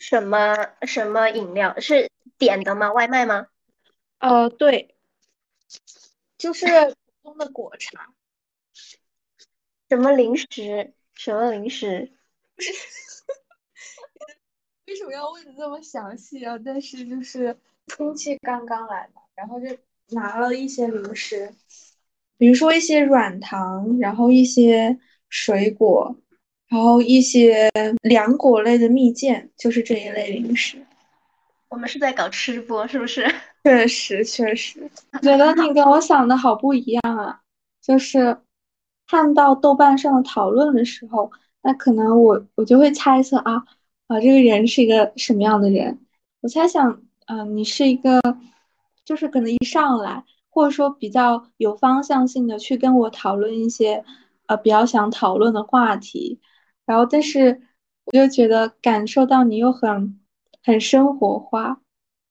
什么什么饮料？是点的吗？外卖吗？呃，对，就是 普通的果茶。什么零食？什么零食？为什么要问的这么详细啊？但是就是空气刚刚来嘛，然后就拿了一些零食，比如说一些软糖，然后一些水果，然后一些凉果类的蜜饯，就是这一类零食。我们是在搞吃播，是不是？确实，确实，觉得你跟我想的好不一样啊！就是看到豆瓣上的讨论的时候，那可能我我就会猜测啊。啊，这个人是一个什么样的人？我猜想，嗯，你是一个，就是可能一上来，或者说比较有方向性的去跟我讨论一些，呃，比较想讨论的话题。然后，但是我就觉得感受到你又很很生活化。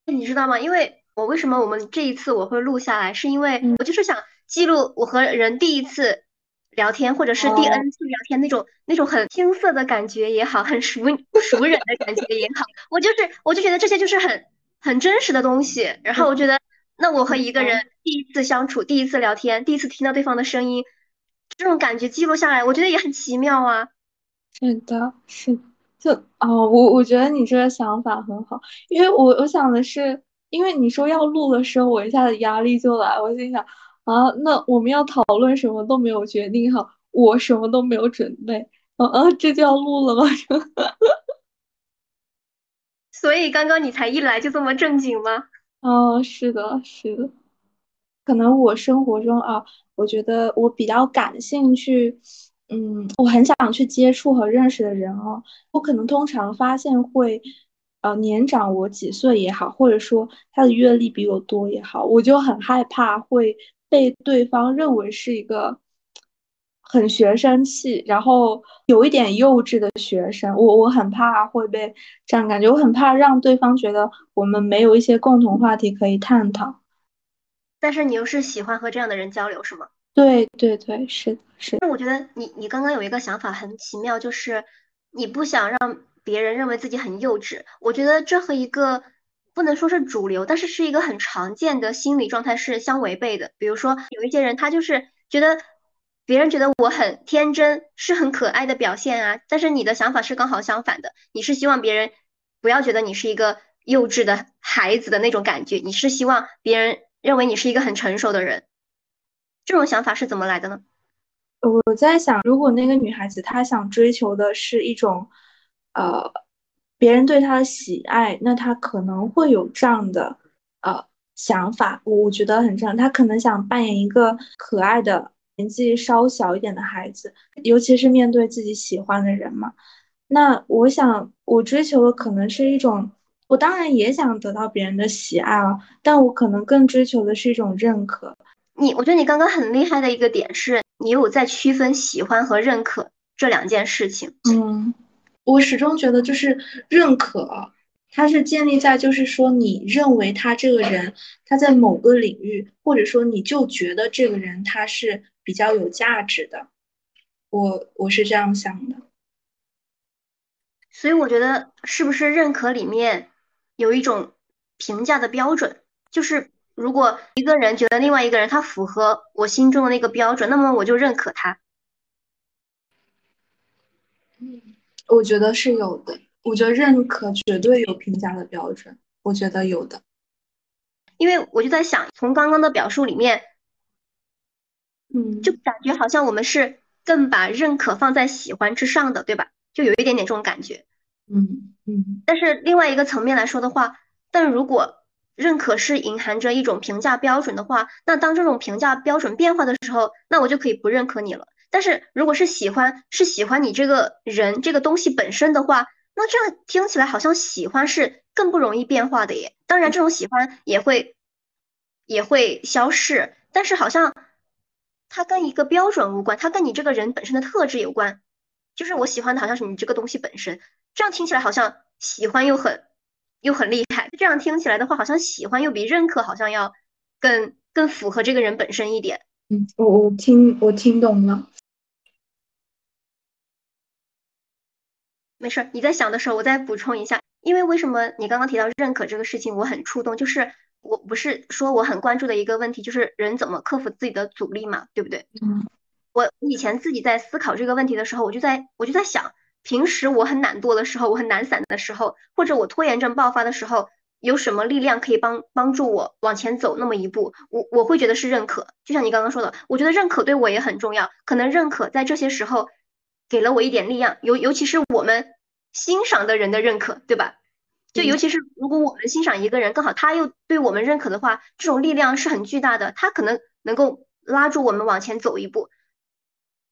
你知道吗？因为我为什么我们这一次我会录下来，是因为我就是想记录我和人第一次。聊天，或者是第 N 次聊天那种那种很青涩的感觉也好，很熟不熟人的感觉也好，我就是我就觉得这些就是很很真实的东西。然后我觉得，那我和一个人第一次相处、第一次聊天、第一次听到对方的声音，这种感觉记录下来，我觉得也很奇妙啊。是的，是就哦，我我觉得你这个想法很好，因为我我想的是，因为你说要录的时候，我一下子压力就来，我心想。啊，那我们要讨论什么都没有决定好，我什么都没有准备，啊啊，这就要录了吗？所以刚刚你才一来就这么正经吗？哦，是的，是的，可能我生活中啊，我觉得我比较感兴趣，嗯，我很想去接触和认识的人哦，我可能通常发现会，呃，年长我几岁也好，或者说他的阅历比我多也好，我就很害怕会。被对方认为是一个很学生气，然后有一点幼稚的学生，我我很怕会被这样感觉，我很怕让对方觉得我们没有一些共同话题可以探讨。但是你又是喜欢和这样的人交流，是吗？对对对，是是。那我觉得你你刚刚有一个想法很奇妙，就是你不想让别人认为自己很幼稚。我觉得这和一个。不能说是主流，但是是一个很常见的心理状态是相违背的。比如说，有一些人他就是觉得别人觉得我很天真，是很可爱的表现啊。但是你的想法是刚好相反的，你是希望别人不要觉得你是一个幼稚的孩子的那种感觉，你是希望别人认为你是一个很成熟的人。这种想法是怎么来的呢？我在想，如果那个女孩子她想追求的是一种，呃。别人对她的喜爱，那她可能会有这样的呃想法，我我觉得很正常。她可能想扮演一个可爱的、年纪稍小一点的孩子，尤其是面对自己喜欢的人嘛。那我想，我追求的可能是一种，我当然也想得到别人的喜爱啊，但我可能更追求的是一种认可。你，我觉得你刚刚很厉害的一个点是，你有在区分喜欢和认可这两件事情。嗯。我始终觉得，就是认可，它是建立在就是说，你认为他这个人，他在某个领域，或者说你就觉得这个人他是比较有价值的。我我是这样想的。所以我觉得，是不是认可里面有一种评价的标准？就是如果一个人觉得另外一个人他符合我心中的那个标准，那么我就认可他。嗯。我觉得是有的，我觉得认可绝对有评价的标准，我觉得有的，因为我就在想，从刚刚的表述里面，嗯，就感觉好像我们是更把认可放在喜欢之上的，对吧？就有一点点这种感觉，嗯嗯。但是另外一个层面来说的话，但如果认可是隐含着一种评价标准的话，那当这种评价标准变化的时候，那我就可以不认可你了。但是如果是喜欢，是喜欢你这个人这个东西本身的话，那这样听起来好像喜欢是更不容易变化的耶。当然，这种喜欢也会也会消逝，但是好像它跟一个标准无关，它跟你这个人本身的特质有关。就是我喜欢的好像是你这个东西本身，这样听起来好像喜欢又很又很厉害。这样听起来的话，好像喜欢又比认可好像要更更符合这个人本身一点。嗯，我我听我听懂了。没事，你在想的时候，我再补充一下。因为为什么你刚刚提到认可这个事情，我很触动，就是我不是说我很关注的一个问题，就是人怎么克服自己的阻力嘛，对不对？嗯。我以前自己在思考这个问题的时候，我就在我就在想，平时我很懒惰的时候，我很懒散的时候，或者我拖延症爆发的时候，有什么力量可以帮帮助我往前走那么一步？我我会觉得是认可，就像你刚刚说的，我觉得认可对我也很重要。可能认可在这些时候给了我一点力量，尤尤其是我们欣赏的人的认可，对吧？就尤其是如果我们欣赏一个人，刚好他又对我们认可的话，这种力量是很巨大的，他可能能够拉住我们往前走一步。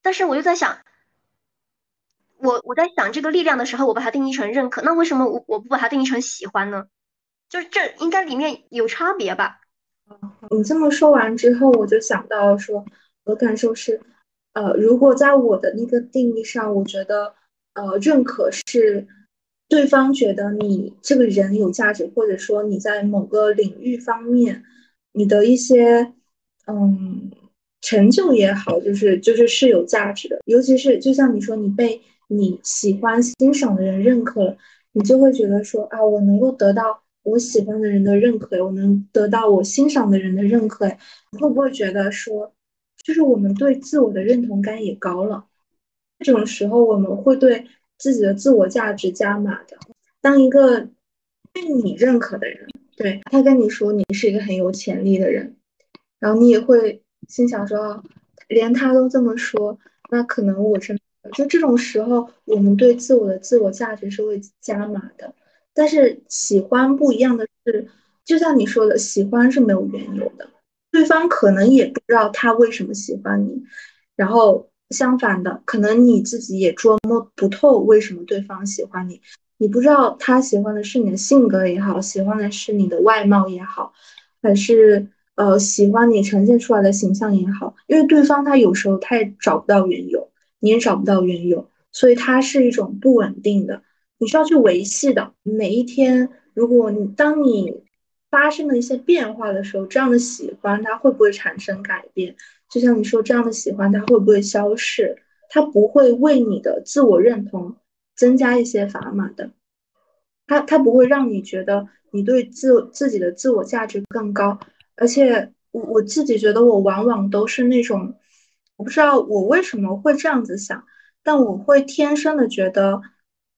但是我就在想，我我在想这个力量的时候，我把它定义成认可，那为什么我我不把它定义成喜欢呢？就是这应该里面有差别吧？你这么说完之后，我就想到说，我的感受是，呃，如果在我的那个定义上，我觉得，呃，认可是对方觉得你这个人有价值，或者说你在某个领域方面，你的一些，嗯。成就也好，就是就是是有价值的，尤其是就像你说，你被你喜欢欣赏的人认可了，你就会觉得说啊，我能够得到我喜欢的人的认可，我能得到我欣赏的人的认可，你会不会觉得说，就是我们对自我的认同感也高了？这种时候，我们会对自己的自我价值加码的。当一个被你认可的人，对他跟你说你是一个很有潜力的人，然后你也会。心想说，连他都这么说，那可能我真就这种时候，我们对自我的自我价值是会加码的。但是喜欢不一样的是，就像你说的，喜欢是没有缘由的，对方可能也不知道他为什么喜欢你。然后相反的，可能你自己也捉摸不透为什么对方喜欢你，你不知道他喜欢的是你的性格也好，喜欢的是你的外貌也好，还是。呃，喜欢你呈现出来的形象也好，因为对方他有时候他也找不到缘由，你也找不到缘由，所以它是一种不稳定的，你需要去维系的。每一天，如果你当你发生了一些变化的时候，这样的喜欢它会不会产生改变？就像你说，这样的喜欢它会不会消逝？它不会为你的自我认同增加一些砝码的，它它不会让你觉得你对自自己的自我价值更高。而且我我自己觉得，我往往都是那种，我不知道我为什么会这样子想，但我会天生的觉得，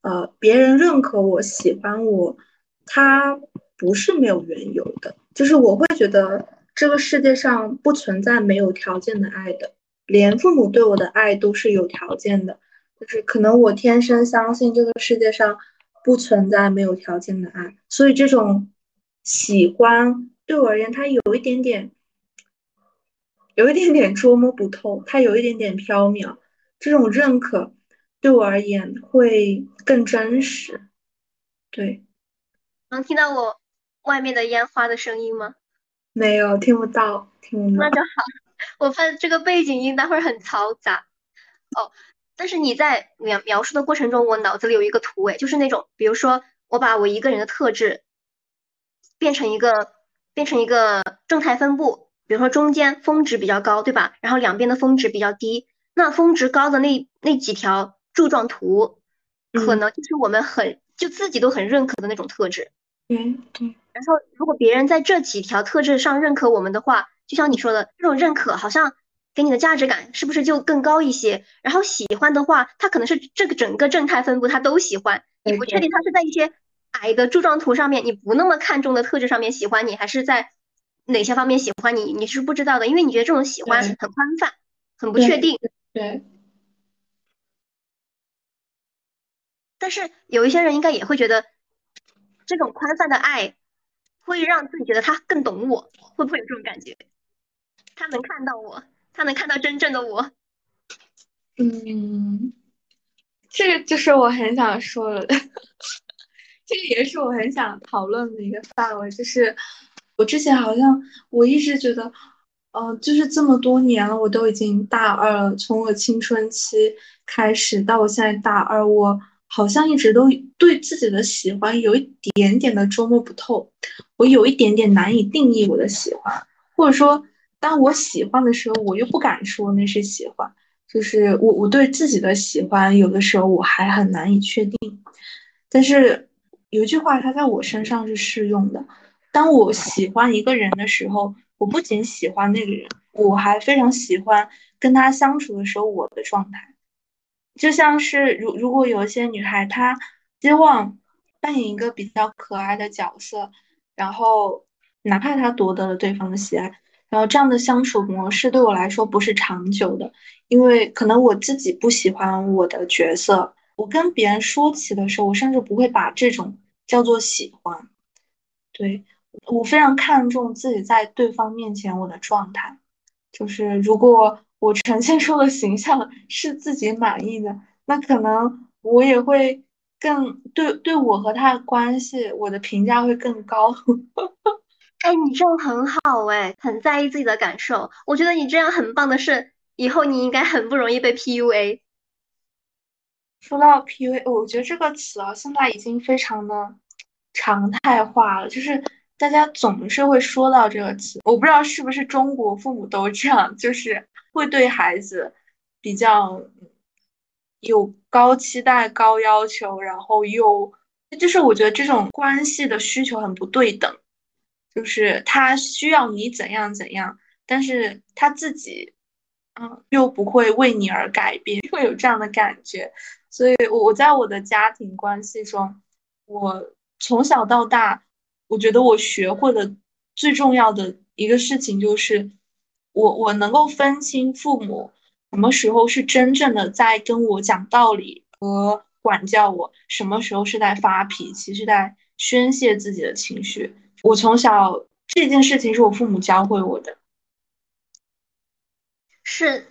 呃，别人认可我、喜欢我，他不是没有缘由的，就是我会觉得这个世界上不存在没有条件的爱的，连父母对我的爱都是有条件的，就是可能我天生相信这个世界上不存在没有条件的爱，所以这种喜欢。对我而言，它有一点点，有一点点捉摸不透，它有一点点飘渺。这种认可对我而言会更真实。对，能听到我外面的烟花的声音吗？没有，听不到，听不到。那就好。我怕这个背景音待会儿很嘈杂。哦，但是你在描描述的过程中，我脑子里有一个图，诶，就是那种，比如说我把我一个人的特质变成一个。变成一个正态分布，比如说中间峰值比较高，对吧？然后两边的峰值比较低。那峰值高的那那几条柱状图，可能就是我们很就自己都很认可的那种特质。嗯嗯。然后如果别人在这几条特质上认可我们的话，就像你说的，这种认可好像给你的价值感是不是就更高一些？然后喜欢的话，他可能是这个整个正态分布他都喜欢，你不确定他是在一些。矮的柱状图上面，你不那么看重的特质上面喜欢你，还是在哪些方面喜欢你？你是不知道的，因为你觉得这种喜欢很宽泛，很不确定。对。但是有一些人应该也会觉得，这种宽泛的爱会让自己觉得他更懂我，会不会有这种感觉？他能看到我，他能看到真正的我。嗯，这个就是我很想说的。这个也是我很想讨论的一个范围，就是我之前好像我一直觉得，嗯，就是这么多年了，我都已经大二了，从我青春期开始到我现在大二，我好像一直都对自己的喜欢有一点点的捉摸不透，我有一点点难以定义我的喜欢，或者说，当我喜欢的时候，我又不敢说那是喜欢，就是我我对自己的喜欢，有的时候我还很难以确定，但是。有一句话，它在我身上是适用的。当我喜欢一个人的时候，我不仅喜欢那个人，我还非常喜欢跟他相处的时候我的状态。就像是如如果有一些女孩，她希望扮演一个比较可爱的角色，然后哪怕她夺得了对方的喜爱，然后这样的相处模式对我来说不是长久的，因为可能我自己不喜欢我的角色，我跟别人说起的时候，我甚至不会把这种叫做喜欢。对我非常看重自己在对方面前我的状态，就是如果。我呈现出的形象 是自己满意的，那可能我也会更对对我和他的关系，我的评价会更高。哎，你这样很好哎，很在意自己的感受。我觉得你这样很棒的是，以后你应该很不容易被 PUA。说到 PUA，我觉得这个词啊，现在已经非常的常态化了，就是。大家总是会说到这个词，我不知道是不是中国父母都这样，就是会对孩子比较有高期待、高要求，然后又就是我觉得这种关系的需求很不对等，就是他需要你怎样怎样，但是他自己嗯又不会为你而改变，会有这样的感觉。所以我在我的家庭关系中，我从小到大。我觉得我学会的最重要的一个事情就是，我我能够分清父母什么时候是真正的在跟我讲道理和管教我，什么时候是在发脾气，是在宣泄自己的情绪。我从小这件事情是我父母教会我的，是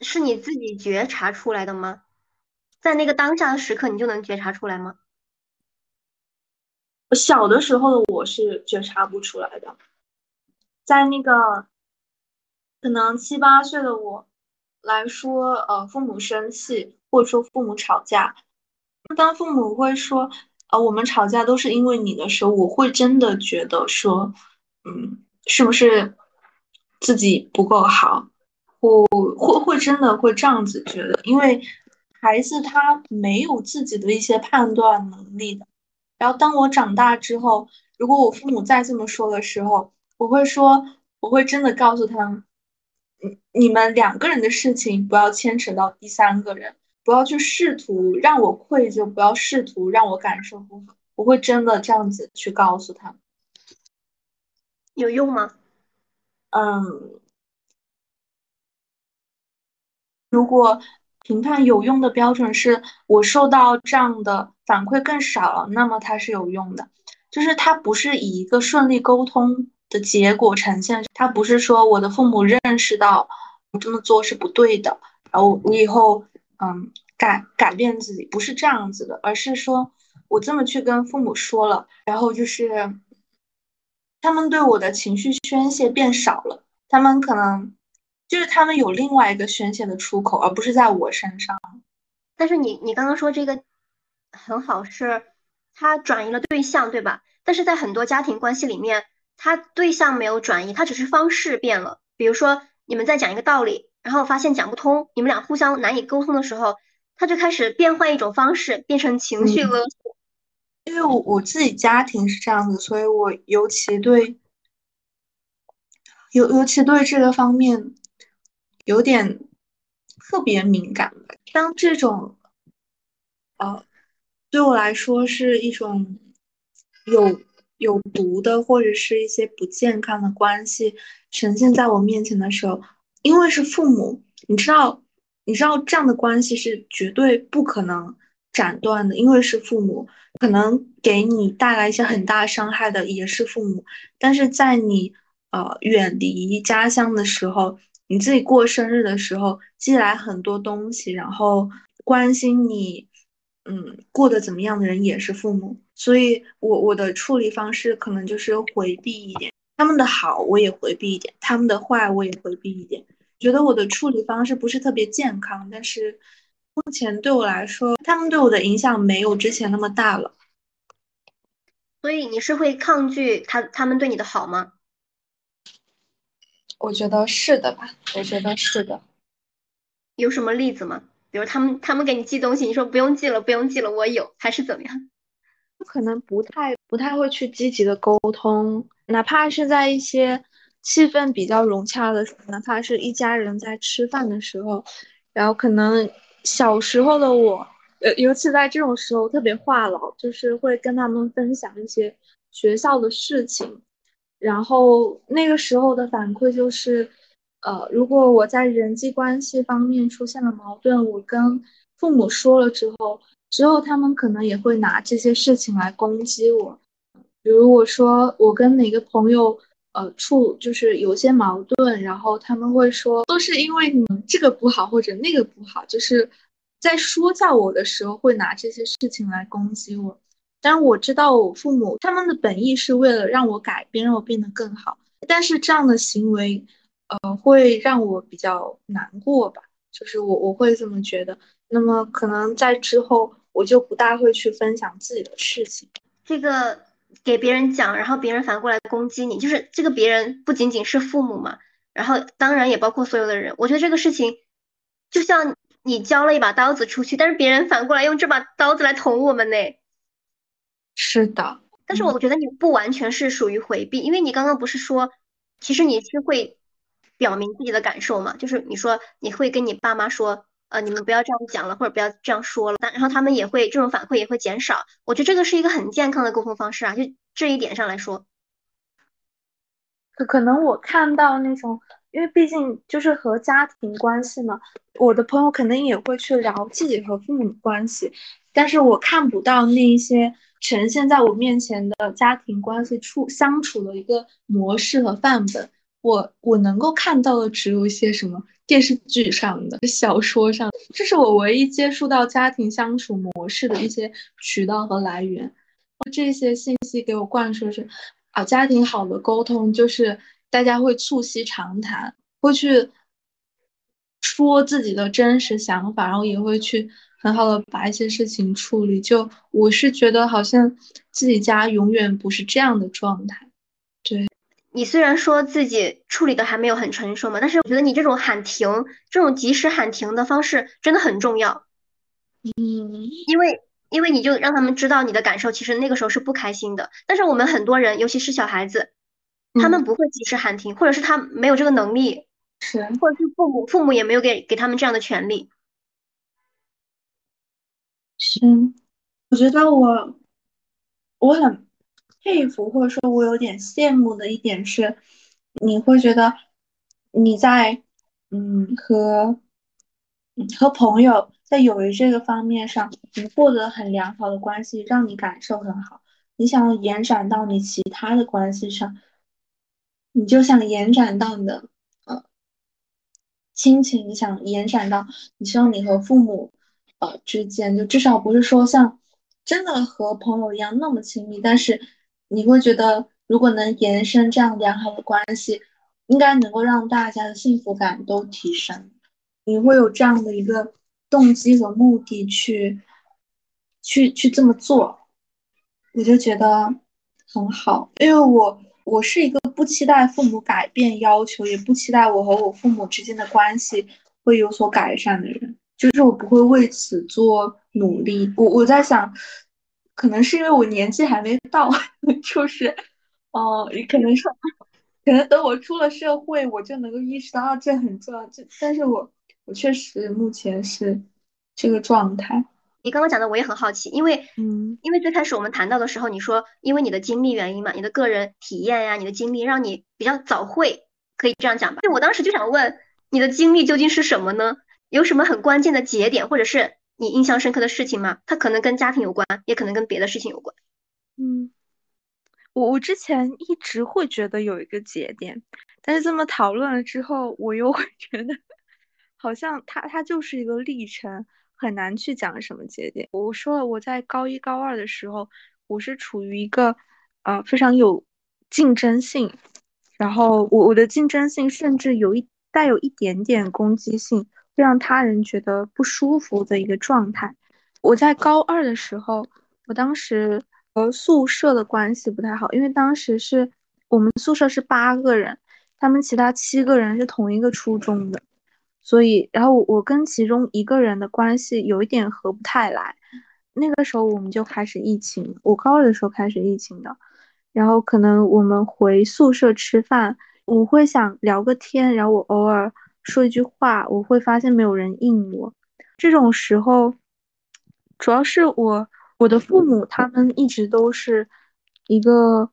是你自己觉察出来的吗？在那个当下的时刻，你就能觉察出来吗？小的时候的我是觉察不出来的，在那个可能七八岁的我来说，呃，父母生气或者说父母吵架，当父母会说，呃，我们吵架都是因为你的时候，我会真的觉得说，嗯，是不是自己不够好，我会会真的会这样子觉得，因为孩子他没有自己的一些判断能力的。然后当我长大之后，如果我父母再这么说的时候，我会说，我会真的告诉他们，嗯，你们两个人的事情不要牵扯到第三个人，不要去试图让我愧疚，不要试图让我感受不好。我会真的这样子去告诉他们，有用吗？嗯，如果。评判有用的标准是我受到这样的反馈更少了，那么它是有用的。就是它不是以一个顺利沟通的结果呈现，它不是说我的父母认识到我这么做是不对的，然后我以后嗯改改变自己，不是这样子的，而是说我这么去跟父母说了，然后就是他们对我的情绪宣泄变少了，他们可能。就是他们有另外一个宣泄的出口，而不是在我身上。但是你你刚刚说这个很好，是他转移了对象，对吧？但是在很多家庭关系里面，他对象没有转移，他只是方式变了。比如说你们在讲一个道理，然后发现讲不通，你们俩互相难以沟通的时候，他就开始变换一种方式，变成情绪勒索。因为我我自己家庭是这样子，所以我尤其对，尤尤其对这个方面。有点特别敏感当这种，呃，对我来说是一种有有毒的或者是一些不健康的关系呈现在我面前的时候，因为是父母，你知道，你知道这样的关系是绝对不可能斩断的，因为是父母，可能给你带来一些很大伤害的也是父母，但是在你呃远离家乡的时候。你自己过生日的时候寄来很多东西，然后关心你，嗯，过得怎么样的人也是父母，所以我我的处理方式可能就是回避一点，他们的好我也回避一点，他们的坏我也回避一点。觉得我的处理方式不是特别健康，但是目前对我来说，他们对我的影响没有之前那么大了。所以你是会抗拒他他们对你的好吗？我觉得是的吧，我觉得是的。有什么例子吗？比如他们他们给你寄东西，你说不用寄了，不用寄了，我有，还是怎么样？可能不太不太会去积极的沟通，哪怕是在一些气氛比较融洽的时候，哪怕是一家人在吃饭的时候，然后可能小时候的我，呃，尤其在这种时候特别话痨，就是会跟他们分享一些学校的事情，然后那个时候的反馈就是，呃，如果我在人际关系方面出现了矛盾，我跟父母说了之后。之后，他们可能也会拿这些事情来攻击我，比如我说我跟哪个朋友呃处就是有些矛盾，然后他们会说都是因为你这个不好或者那个不好，就是在说教我的时候会拿这些事情来攻击我。但我知道我父母他们的本意是为了让我改变，让我变得更好，但是这样的行为呃会让我比较难过吧，就是我我会这么觉得。那么可能在之后。我就不大会去分享自己的事情，这个给别人讲，然后别人反过来攻击你，就是这个别人不仅仅是父母嘛，然后当然也包括所有的人。我觉得这个事情就像你交了一把刀子出去，但是别人反过来用这把刀子来捅我们呢。是的，但是我觉得你不完全是属于回避，因为你刚刚不是说，其实你是会表明自己的感受嘛，就是你说你会跟你爸妈说。呃，你们不要这样讲了，或者不要这样说了。但然后他们也会这种反馈也会减少。我觉得这个是一个很健康的沟通方式啊，就这一点上来说。可可能我看到那种，因为毕竟就是和家庭关系嘛，我的朋友肯定也会去聊自己和父母的关系，但是我看不到那一些呈现在我面前的家庭关系处相处的一个模式和范本。我我能够看到的只有一些什么。电视剧上的、小说上，这是我唯一接触到家庭相处模式的一些渠道和来源。这些信息给我灌输是：啊，家庭好的沟通就是大家会促膝长谈，会去说自己的真实想法，然后也会去很好的把一些事情处理。就我是觉得，好像自己家永远不是这样的状态。对。你虽然说自己处理的还没有很成熟嘛，但是我觉得你这种喊停、这种及时喊停的方式真的很重要。嗯，因为因为你就让他们知道你的感受，其实那个时候是不开心的。但是我们很多人，尤其是小孩子，他们不会及时喊停，或者是他没有这个能力，是，或者是父母父母也没有给给他们这样的权利。是，我觉得我我很。佩服或者说我有点羡慕的一点是，你会觉得你在嗯和和朋友在友谊这个方面上，你获得很良好的关系，让你感受很好。你想要延展到你其他的关系上，你就想延展到你的呃亲情，你想延展到你希望你和父母呃之间，就至少不是说像真的和朋友一样那么亲密，但是。你会觉得，如果能延伸这样良好的关系，应该能够让大家的幸福感都提升。你会有这样的一个动机和目的去，去去这么做，我就觉得很好。因为我我是一个不期待父母改变要求，也不期待我和我父母之间的关系会有所改善的人，就是我不会为此做努力。我我在想。可能是因为我年纪还没到，就是，哦，也可能是，可能等我出了社会，我就能够意识到这很重要。这，但是我，我确实目前是这个状态。你刚刚讲的我也很好奇，因为，嗯，因为最开始我们谈到的时候，你说因为你的经历原因嘛，你的个人体验呀，你的经历让你比较早会，可以这样讲吧？就我当时就想问，你的经历究竟是什么呢？有什么很关键的节点，或者是？你印象深刻的事情吗？它可能跟家庭有关，也可能跟别的事情有关。嗯，我我之前一直会觉得有一个节点，但是这么讨论了之后，我又会觉得好像它它就是一个历程，很难去讲什么节点。我说了，我在高一高二的时候，我是处于一个呃非常有竞争性，然后我我的竞争性甚至有一带有一点点攻击性。让他人觉得不舒服的一个状态。我在高二的时候，我当时和宿舍的关系不太好，因为当时是我们宿舍是八个人，他们其他七个人是同一个初中的，所以然后我跟其中一个人的关系有一点合不太来，那个时候我们就开始疫情，我高二的时候开始疫情的，然后可能我们回宿舍吃饭，我会想聊个天，然后我偶尔说一句话，我会发现没有人应我。这种时候，主要是我我的父母他们一直都是一个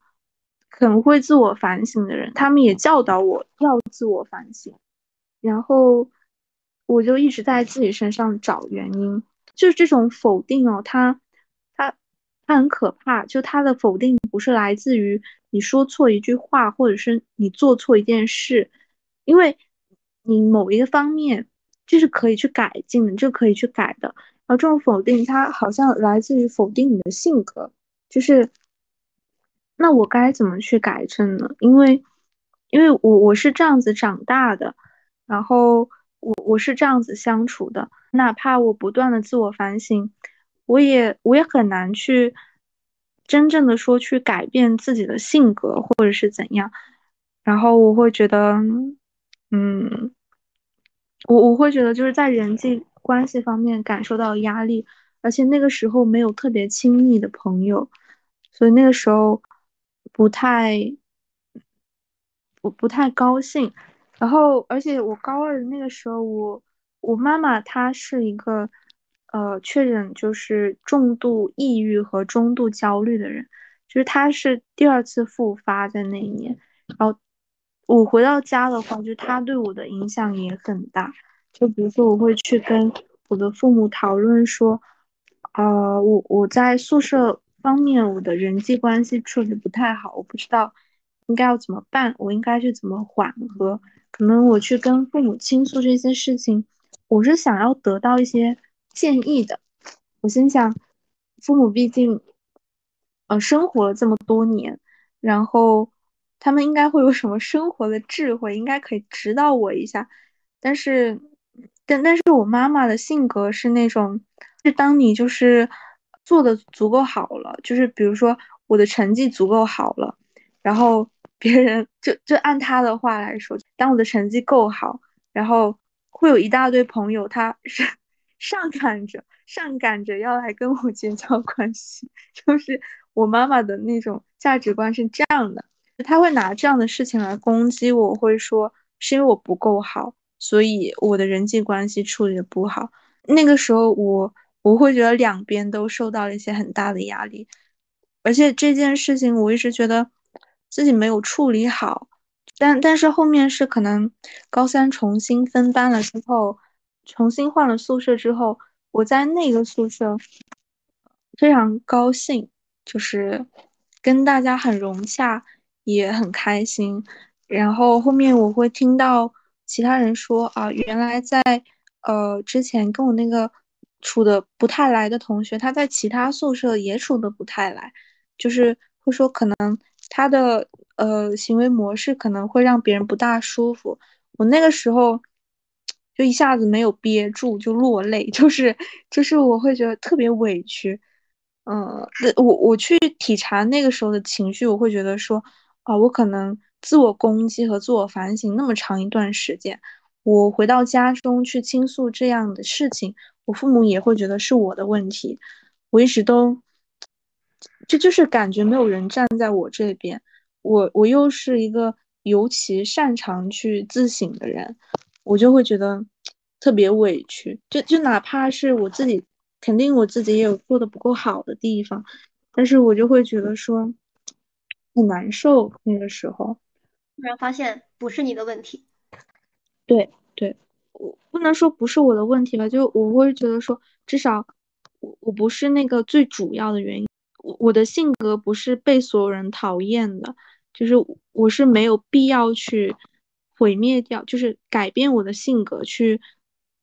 很会自我反省的人，他们也教导我要自我反省，然后我就一直在自己身上找原因。就是这种否定哦，它，它，它很可怕。就它的否定不是来自于你说错一句话，或者是你做错一件事，因为你某一个方面就是可以去改进的，就可以去改的。然后这种否定，它好像来自于否定你的性格，就是那我该怎么去改正呢？因为，因为我我是这样子长大的，然后我我是这样子相处的。哪怕我不断的自我反省，我也我也很难去真正的说去改变自己的性格或者是怎样，然后我会觉得，嗯，我我会觉得就是在人际关系方面感受到压力，而且那个时候没有特别亲密的朋友，所以那个时候不太不不太高兴，然后而且我高二的那个时候我。我妈妈她是一个，呃，确诊就是重度抑郁和中度焦虑的人，就是她是第二次复发在那一年。然后我回到家的话，就他对我的影响也很大。就比如说，我会去跟我的父母讨论说，呃，我我在宿舍方面我的人际关系处理不太好，我不知道应该要怎么办，我应该去怎么缓和。可能我去跟父母倾诉这些事情。我是想要得到一些建议的，我心想，父母毕竟，呃，生活了这么多年，然后他们应该会有什么生活的智慧，应该可以指导我一下。但是，但但是我妈妈的性格是那种，就当你就是做的足够好了，就是比如说我的成绩足够好了，然后 别人就就按他的话来说，当我的成绩够好，然后。会有一大堆朋友，他是上赶着上赶着要来跟我 结交关系，就是我妈妈的那种价值观是这样的，他会拿这样的事情来攻击我，会说是因为我不够好，所以我的人际关系处理的不好。那个时候我我会觉得两边都受到了一些很大的压力，而且这件事情我一直觉得自己没有处理好。但但是后面是可能高三重新分班了之后，重新换了宿舍之后，我在那个宿舍非常高兴，就是跟大家很融洽，也很开心。然后后面我会听到其他人说啊，原来在呃之前跟我那个处的不太来的同学，他在其他宿舍也处的不太来，就是会说可能他的。呃，行为模式可能会让别人不大舒服。我那个时候就一下子没有憋住，就落泪，就是就是我会觉得特别委屈。嗯，我我去体察那个时候的情绪，我会觉得说啊，我可能自我攻击和自我反省那么长一段时间，我回到家中去倾诉这样的事情，我父母也会觉得是我的问题。我一直都，这就是感觉没有人站在我这边。我我又是一个尤其擅长去自省的人，我就会觉得特别委屈。就就哪怕是我自己，肯定我自己也有做的不够好的地方，但是我就会觉得说很难受。那个时候突然发现不是你的问题，对对，我不能说不是我的问题吧，就我会觉得说至少我我不是那个最主要的原因。我我的性格不是被所有人讨厌的，就是我是没有必要去毁灭掉，就是改变我的性格，去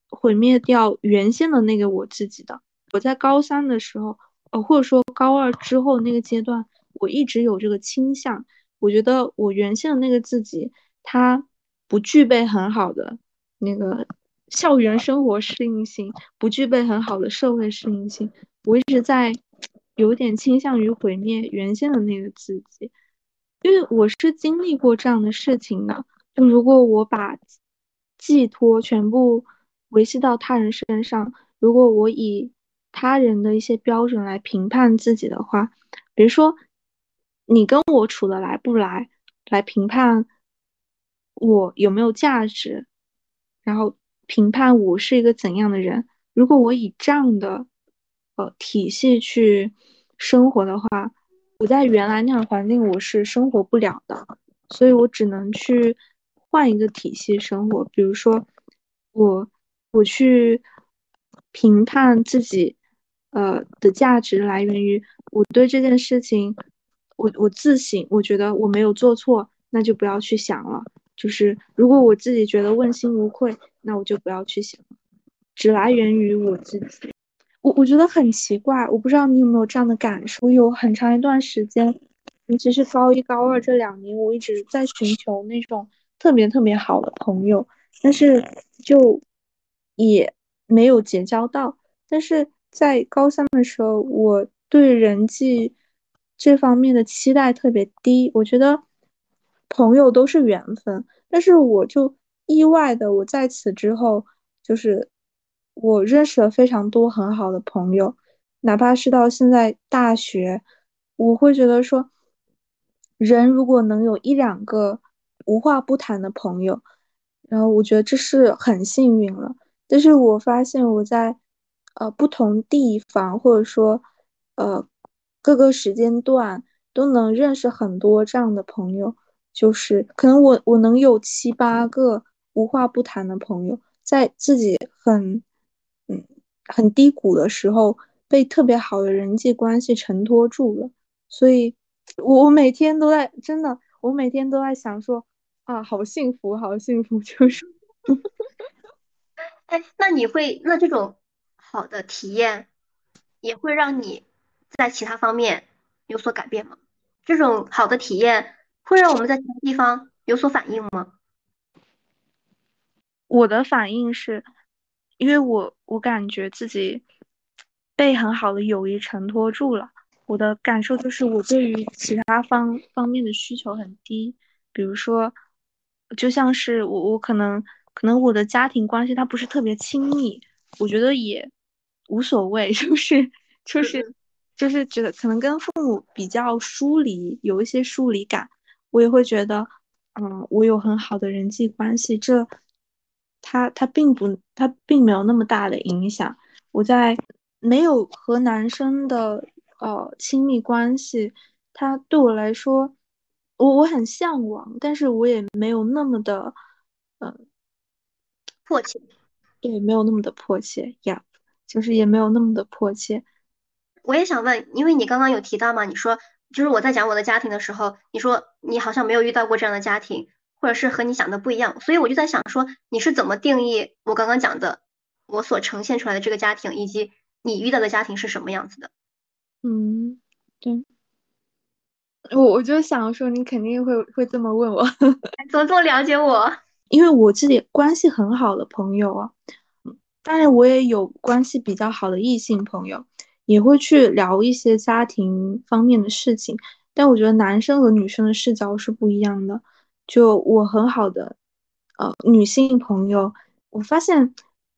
毁灭掉原先的那个我自己的。我在高三的时候，呃，或者说高二之后那个阶段，我一直有这个倾向。我觉得我原先的那个自己，他不具备很好的那个校园生活适应性，不具备很好的社会适应性。我一直在。有点倾向于毁灭原先的那个自己，因为我是经历过这样的事情的。就如果我把寄托全部维系到他人身上，如果我以他人的一些标准来评判自己的话，比如说你跟我处的来不来，来评判我有没有价值，然后评判我是一个怎样的人。如果我以这样的呃体系去生活的话，我在原来那样环境我是生活不了的，所以我只能去换一个体系生活。比如说我我去评判自己。呃的价值来源于我对这件事情，我我自省，我觉得我没有做错，那就不要去想了。就是如果我自己觉得问心无愧，那我就不要去想，只来源于我自己。我我觉得很奇怪，我不知道你有没有这样的感受。有很长一段时间，尤其是高一高二这两年，我一直在寻求那种特别特别好的朋友，但是就也没有结交到，但是。在高三的时候，我对人际这方面的期待特别低。我觉得朋友都是缘分，但是我就意外的，我在此之后，就是我认识了非常多很好的朋友，哪怕是到现在大学，我会觉得说，人如果能有一两个无话不谈的朋友，然后我觉得这是很幸运了。但是我发现我在。呃，不同地方或者说，呃，各个时间段都能认识很多这样的朋友，就是可能我我能有七八个无话不谈的朋友，在自己很嗯很低谷的时候，被特别好的人际关系承托住了，所以，我我每天都在真的，我每天都在想说啊，好幸福，好幸福，就是，哎，那你会那这种。好的体验也会让你在其他方面有所改变吗？这种好的体验会让我们在其他地方有所反应吗？我的反应是，因为我我感觉自己被很好的友谊承托住了。我的感受就是，我对于其他方方面的需求很低。比如说，就像是我我可能可能我的家庭关系它不是特别亲密，我觉得也。无所谓，就是就是就是觉得可能跟父母比较疏离，有一些疏离感，我也会觉得，嗯，我有很好的人际关系，这他他并不他并没有那么大的影响。我在没有和男生的呃亲密关系，他对我来说，我我很向往，但是我也没有那么的嗯迫切，对，没有那么的迫切呀。就是也没有那么的迫切。我也想问，因为你刚刚有提到嘛，你说就是我在讲我的家庭的时候，你说你好像没有遇到过这样的家庭，或者是和你想的不一样，所以我就在想说，你是怎么定义我刚刚讲的我所呈现出来的这个家庭，以及你遇到的家庭是什么样子的？嗯，对，我我就想说，你肯定会会这么问我，怎么这么了解我？因为我自己关系很好的朋友啊。当然，我也有关系比较好的异性朋友，也会去聊一些家庭方面的事情。但我觉得男生和女生的视角是不一样的。就我很好的呃女性朋友，我发现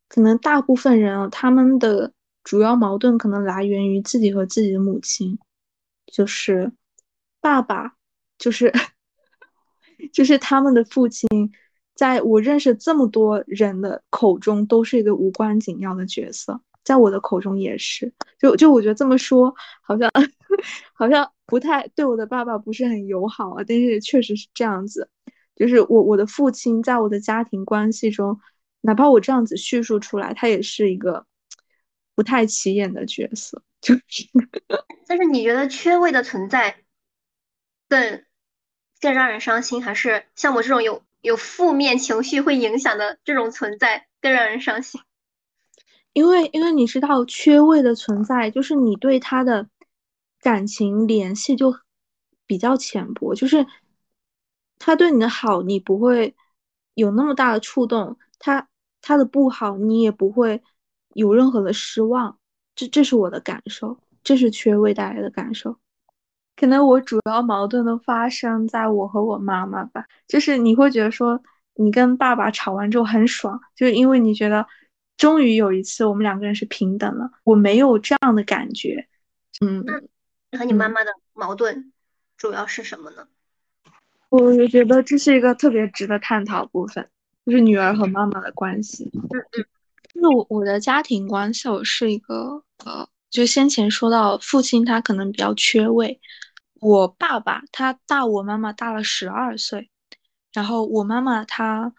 可能大部分人啊，他们的主要矛盾可能来源于自己和自己的母亲，就是爸爸，就是 就是他们的父亲。在我认识这么多人的口中，都是一个无关紧要的角色，在我的口中也是。就就我觉得这么说，好像 好像不太对我的爸爸不是很友好啊。但是确实是这样子，就是我我的父亲在我的家庭关系中，哪怕我这样子叙述出来，他也是一个不太起眼的角色。就是，但是你觉得缺位的存在更更让人伤心，还是像我这种有？有负面情绪会影响的这种存在更让人伤心，因为因为你知道缺位的存在，就是你对他的感情联系就比较浅薄，就是他对你的好，你不会有那么大的触动；他他的不好，你也不会有任何的失望。这这是我的感受，这是缺位带来的感受。可能我主要矛盾都发生在我和我妈妈吧，就是你会觉得说，你跟爸爸吵完之后很爽，就是因为你觉得终于有一次我们两个人是平等了，我没有这样的感觉。嗯，和你妈妈的矛盾主要是什么呢？我就觉得这是一个特别值得探讨部分，就是女儿和妈妈的关系。嗯嗯，就是我我的家庭关系，我是一个呃，就先前说到父亲他可能比较缺位，我爸爸他大我妈妈大了十二岁，然后我妈妈她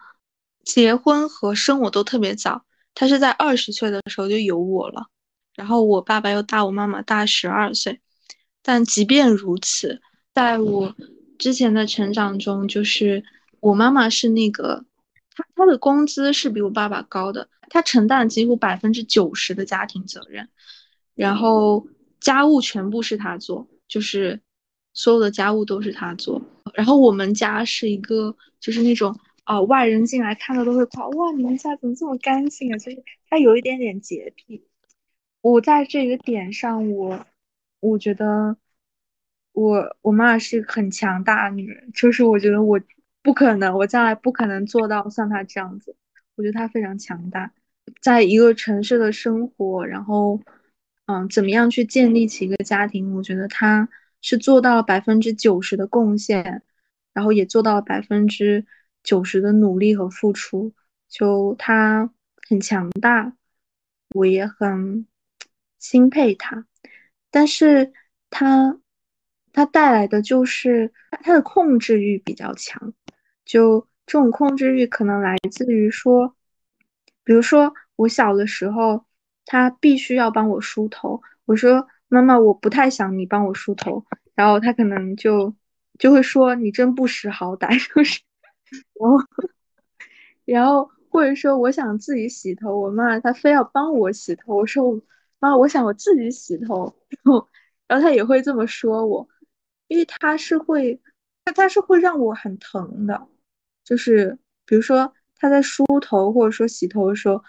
结婚和生我都特别早，他是在二十岁的时候就有我了，然后我爸爸又大我妈妈大十二岁，但即便如此，在我之前的成长中，就是我妈妈是那个，她她的工资是比我爸爸高的，她承担几乎百分之九十的家庭责任，然后家务全部是她做，就是所有的家务都是她做。然后我们家是一个，就是那种啊，外人进来看到都会夸，哇，你们家怎么这么干净啊？就是她有一点点洁癖。我在这个点上，我我觉得。我我妈是个很强大的女人，就是我觉得我不可能，我将来不可能做到像她这样子。我觉得她非常强大，在一个城市的生活，然后，嗯，怎么样去建立起一个家庭？我觉得她是做到了百分之九十的贡献，然后也做到了百分之九十的努力和付出。就他很强大，我也很钦佩他，但是他他带来的就是他的控制欲比较强，就这种控制欲可能来自于说，比如说我小的时候，他必须要帮我梳头，我说妈妈我不太想你帮我梳头，然后他可能就就会说你真不识好歹，就是，然后然后或者说我想自己洗头，我妈她非要帮我洗头，我说妈我想我自己洗头，然后然后他也会这么说我。因为他是会，他他是会让我很疼的，就是比如说他在梳头或者说洗头的时候，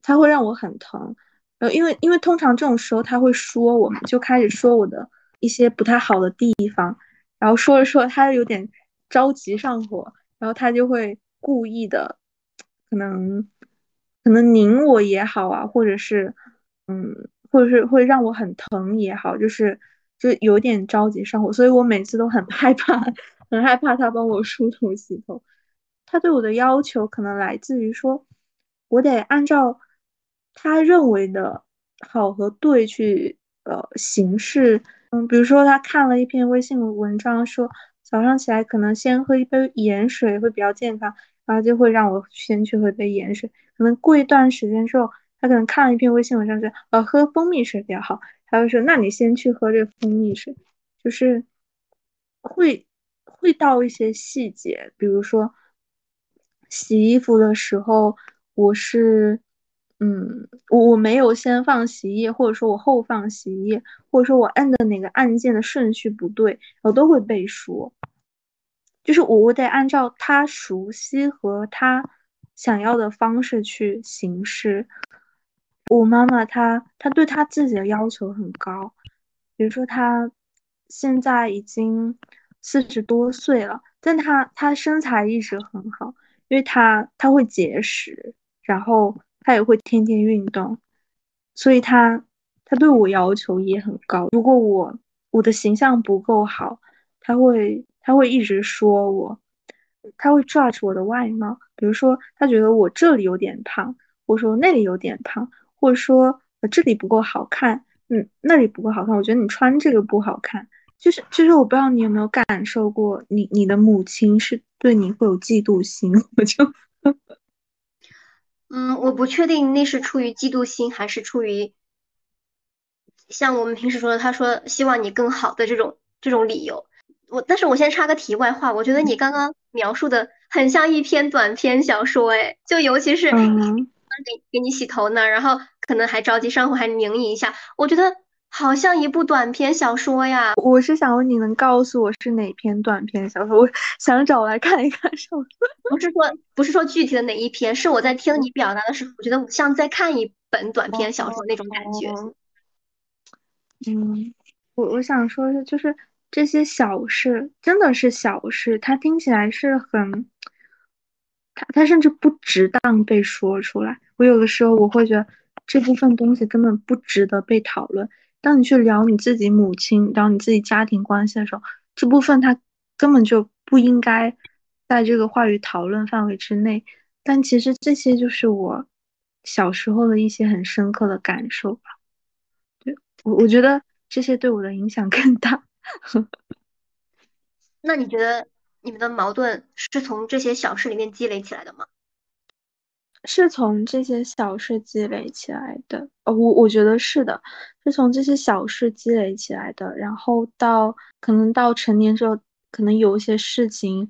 他会让我很疼。呃，因为因为通常这种时候他会说我，就开始说我的一些不太好的地方，然后说着说着他有点着急上火，然后他就会故意的，可能可能拧我也好啊，或者是嗯，或者是会让我很疼也好，就是。就有点着急上火，所以我每次都很害怕，很害怕他帮我梳头洗头。他对我的要求可能来自于说，我得按照他认为的好和对去呃行事。嗯，比如说他看了一篇微信文章，说早上起来可能先喝一杯盐水会比较健康，然后就会让我先去喝一杯盐水。可能过一段时间之后，他可能看了一篇微信文章，说呃喝蜂蜜水比较好。他就说：“那你先去喝这蜂蜜水，就是会会到一些细节，比如说洗衣服的时候，我是嗯，我我没有先放洗衣液，或者说我后放洗衣液，或者说我按的哪个按键的顺序不对，我都会背说，就是我我得按照他熟悉和他想要的方式去行事。”我妈妈她她对她自己的要求很高，比如说她现在已经四十多岁了，但她她身材一直很好，因为她她会节食，然后她也会天天运动，所以她她对我要求也很高。如果我我的形象不够好，她会他会一直说我，他会 judge 我的外貌，比如说他觉得我这里有点胖，或者说那里有点胖。或者说，呃，这里不够好看，嗯，那里不够好看。我觉得你穿这个不好看，就是，就是我不知道你有没有感受过，你你的母亲是对你会有嫉妒心，我就，嗯，我不确定那是出于嫉妒心，还是出于像我们平时说的，他说希望你更好的这种这种理由。我，但是我先插个题外话，我觉得你刚刚描述的很像一篇短篇小说，哎，就尤其是给给你洗头呢，然后。可能还着急上火，还拧你一下，我觉得好像一部短篇小说呀。我是想问你能告诉我是哪篇短篇小说？我 想找来看一看。是 不是说不是说具体的哪一篇？是我在听你表达的时候，我觉得我像在看一本短篇小说那种感觉。嗯，我我想说的就是这些小事真的是小事，它听起来是很他他甚至不值当被说出来。我有的时候我会觉得这部分东西根本不值得被讨论。当你去聊你自己母亲，聊你自己家庭关系的时候，这部分他根本就不应该在这个话语讨论范围之内。但其实这些就是我小时候的一些很深刻的感受吧。对我，我觉得这些对我的影响更大。那你觉得你们的矛盾是从这些小事里面积累起来的吗？是从这些小事积累起来的。呃，我我觉得是的，是从这些小事积累起来的。然后到可能到成年之后，可能有一些事情，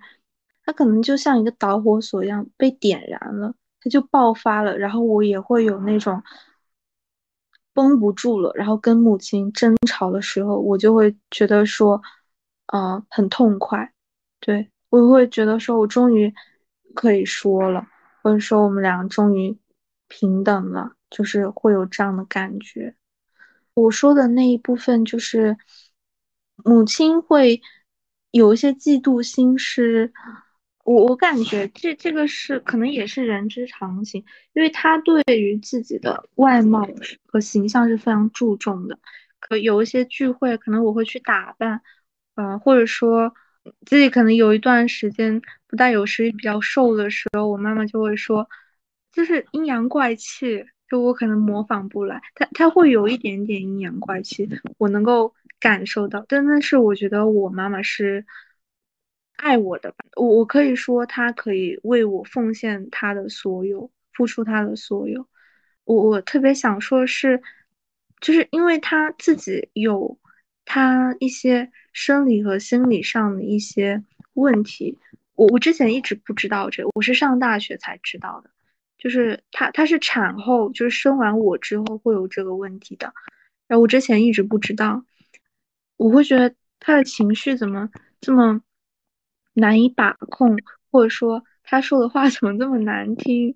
它可能就像一个导火索一样被点燃了，它就爆发了。然后我也会有那种绷不住了，然后跟母亲争吵的时候，我就会觉得说。啊，很痛快，对我会觉得说，我终于可以说了，或者说我们俩终于平等了，就是会有这样的感觉。我说的那一部分就是母亲会有一些嫉妒心，是我我感觉这这个是可能也是人之常情，因为他对于自己的外貌和形象是非常注重的，可有一些聚会，可能我会去打扮。嗯，或者说自己可能有一段时间不带有食欲比较瘦的时候，我妈妈就会说，就是阴阳怪气，就我可能模仿不来，她她会有一点点阴阳怪气，我能够感受到，真的是我觉得我妈妈是爱我的吧，我我可以说他可以为我奉献他的所有，付出他的所有，我我特别想说是，就是因为他自己有。他一些生理和心理上的一些问题，我我之前一直不知道这，我是上大学才知道的。就是他他是产后，就是生完我之后会有这个问题的。然后我之前一直不知道，我会觉得他的情绪怎么这么难以把控，或者说他说的话 怎么这么难听？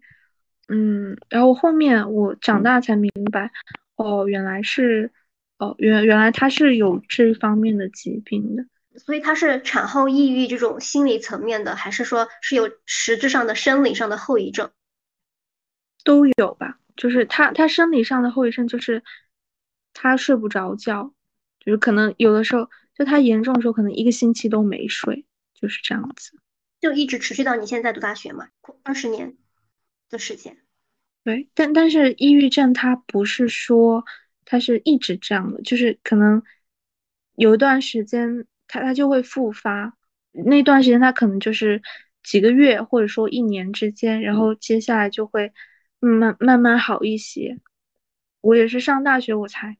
嗯，然后后面我长大才明白，哦，原来是。哦，原原来他是有这方面的疾病的，所以他是产后抑郁这种心理层面的，还是说是有实质上的生理上的后遗症？都有吧，就是他他生理上的后遗症就是他睡不着觉，就是可能有的时候就他严重的时候可能一个星期都没睡，就是这样子，就一直持续到你现在读大学嘛，二十年的时间。对，但但是抑郁症它不是说。它是一直这样的，就是可能有一段时间，它它就会复发，那段时间它可能就是几个月或者说一年之间，然后接下来就会慢慢慢好一些。我也是上大学我才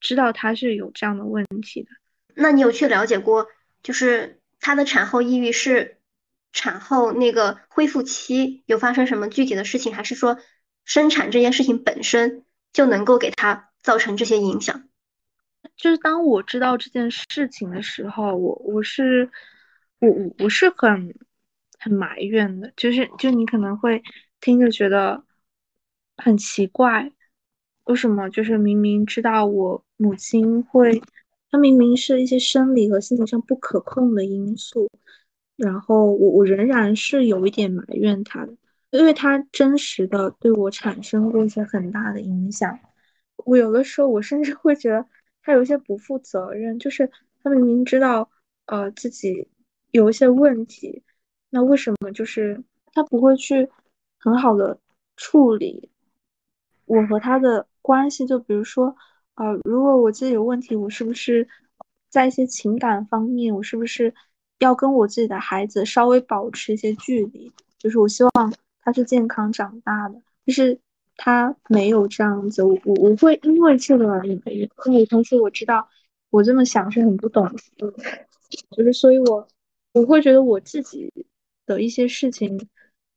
知道他是有这样的问题的。那你有去了解过，就是她的产后抑郁是产后那个恢复期有发生什么具体的事情，还是说生产这件事情本身就能够给她？造成这些影响，就是当我知道这件事情的时候，我我是我我我是很很埋怨的，就是就你可能会听着觉得很奇怪，为什么就是明明知道我母亲会，他明明是一些生理和心理上不可控的因素，然后我我仍然是有一点埋怨他的，因为他真实的对我产生过一些很大的影响。我有的时候，我甚至会觉得他有一些不负责任，就是他明明知道，呃，自己有一些问题，那为什么就是他不会去很好的处理我和他的关系？就比如说，呃，如果我自己有问题，我是不是在一些情感方面，我是不是要跟我自己的孩子稍微保持一些距离？就是我希望他是健康长大的，就是。他没有这样子，我我我会因为这个而没有。可同时我知道我这么想是很不懂事，就是所以，我我会觉得我自己的一些事情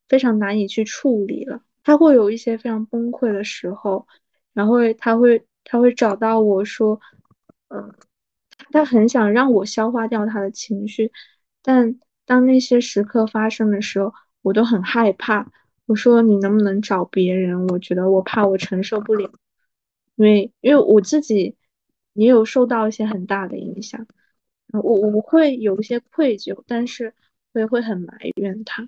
非常难以去处理了。他会有一些非常崩溃的时候，然后他会他会找到我说，嗯，他很想让我消化掉他的情绪，但当那些时刻发生的时候，我都很害怕。我说你能不能找别人？我觉得我怕我承受不了，因为因为我自己也有受到一些很大的影响，我我会有一些愧疚，但是我也会很埋怨他。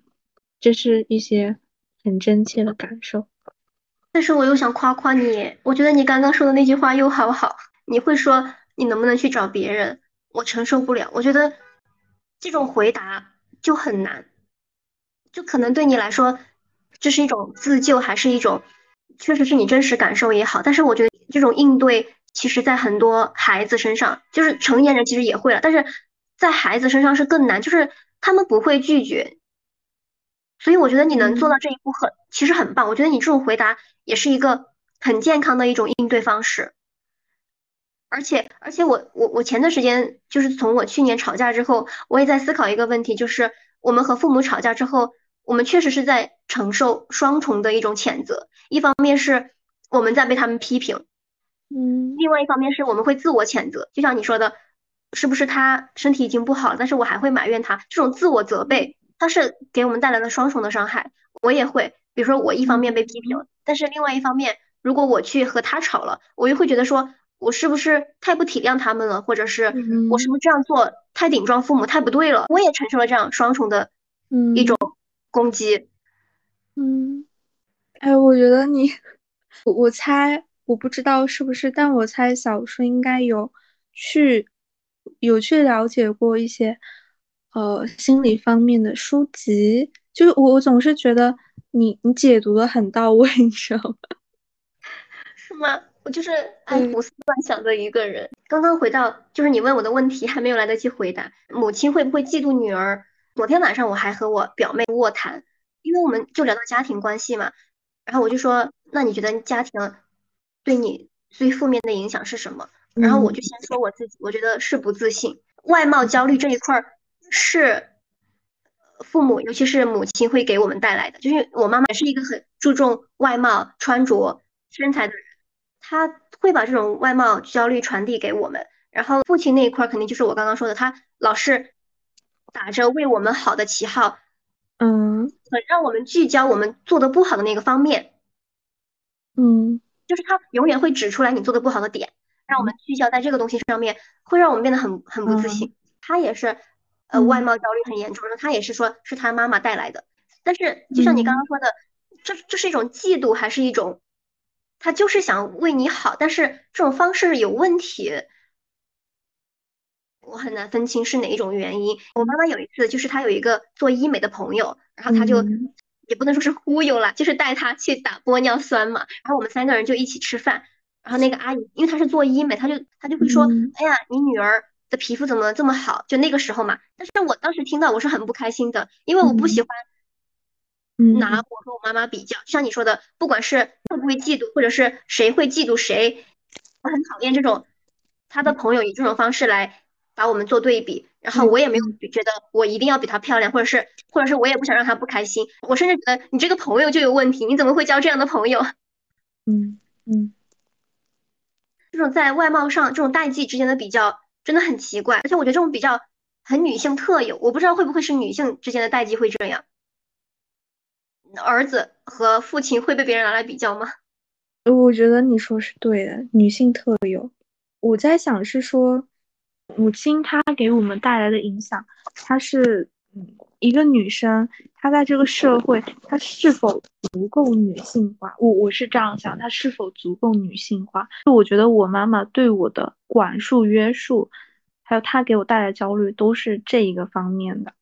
这是一些很真切的感受。但是我又想夸夸你，我觉得你刚刚说的那句话又好好。你会说你能不能去找别人？我承受不了。我觉得这种回答就很难，就可能对你来说这是一种自救，还是一种确实是你真实感受也好。但是我觉得这种应对，其实在很多孩子身上，就是成年人其实也会了，但是在孩子身上是更难，就是他们不会拒绝。所以我觉得你能做到这一步很，其实很棒。我觉得你这种回答也是一个很健康的一种应对方式。而且，而且我我我前段时间就是从我去年吵架之后，我也在思考一个问题，就是我们和父母吵架之后，我们确实是在承受双重的一种谴责。一方面是我们在被他们批评，嗯，另外一方面是我们会自我谴责。就像你说的，是不是他身体已经不好了，但是我还会埋怨他，这种自我责备。它是给我们带来了双重的伤害，我也会，比如说我一方面被批评，但是另外一方面，如果我去和他吵了，我又会觉得说，我是不是太不体谅他们了，或者是我是不是这样做太顶撞父母太不对了，我也承受了这样双重的一种攻击。嗯，哎，我觉得你，我我猜，我不知道是不是，但我猜小叔应该有去有去了解过一些。呃，心理方面的书籍，就是我，我总是觉得你你解读的很到位，你知道吗？是吗？我就是爱胡思乱想的一个人。刚刚回到，就是你问我的问题还没有来得及回答，母亲会不会嫉妒女儿？昨天晚上我还和我表妹卧谈，因为我们就聊到家庭关系嘛，然后我就说，那你觉得家庭对你最负面的影响是什么？然后我就先说我自己，我觉得是不自信、外貌焦虑这一块儿。是父母，尤其是母亲会给我们带来的。就是我妈妈也是一个很注重外貌、穿着、身材的人，她会把这种外貌焦虑传递给我们。然后父亲那一块肯定就是我刚刚说的，他老是打着为我们好的旗号，嗯，很让我们聚焦我们做的不好的那个方面，嗯，就是他永远会指出来你做的不好的点，让我们聚焦在这个东西上面，会让我们变得很很不自信。他也是。呃，外貌焦虑很严重，说他也是说是他妈妈带来的，但是就像你刚刚说的，这这是一种嫉妒，还是一种他就是想为你好，但是这种方式有问题，我很难分清是哪一种原因。我妈妈有一次就是她有一个做医美的朋友，然后她就也不能说是忽悠了，就是带她去打玻尿酸嘛，然后我们三个人就一起吃饭，然后那个阿姨因为她是做医美，她就她就会说，哎呀，你女儿。的皮肤怎么这么好？就那个时候嘛，但是我当时听到我是很不开心的，因为我不喜欢拿我和我妈妈比较。像你说的，不管是会不会嫉妒，或者是谁会嫉妒谁，我很讨厌这种他的朋友以这种方式来把我们做对比。然后我也没有觉得我一定要比她漂亮，或者是或者是我也不想让她不开心。我甚至觉得你这个朋友就有问题，你怎么会交这样的朋友？嗯嗯，这种在外貌上这种代际之间的比较。真的很奇怪，而且我觉得这种比较很女性特有，我不知道会不会是女性之间的代际会这样。儿子和父亲会被别人拿来比较吗？我觉得你说是对的，女性特有。我在想是说，母亲她给我们带来的影响，她是嗯一个女生，她在这个社会，她是否足够女性化？我我是这样想，她是否足够女性化？就我觉得我妈妈对我的。管束、约束，还有他给我带来焦虑，都是这一个方面的。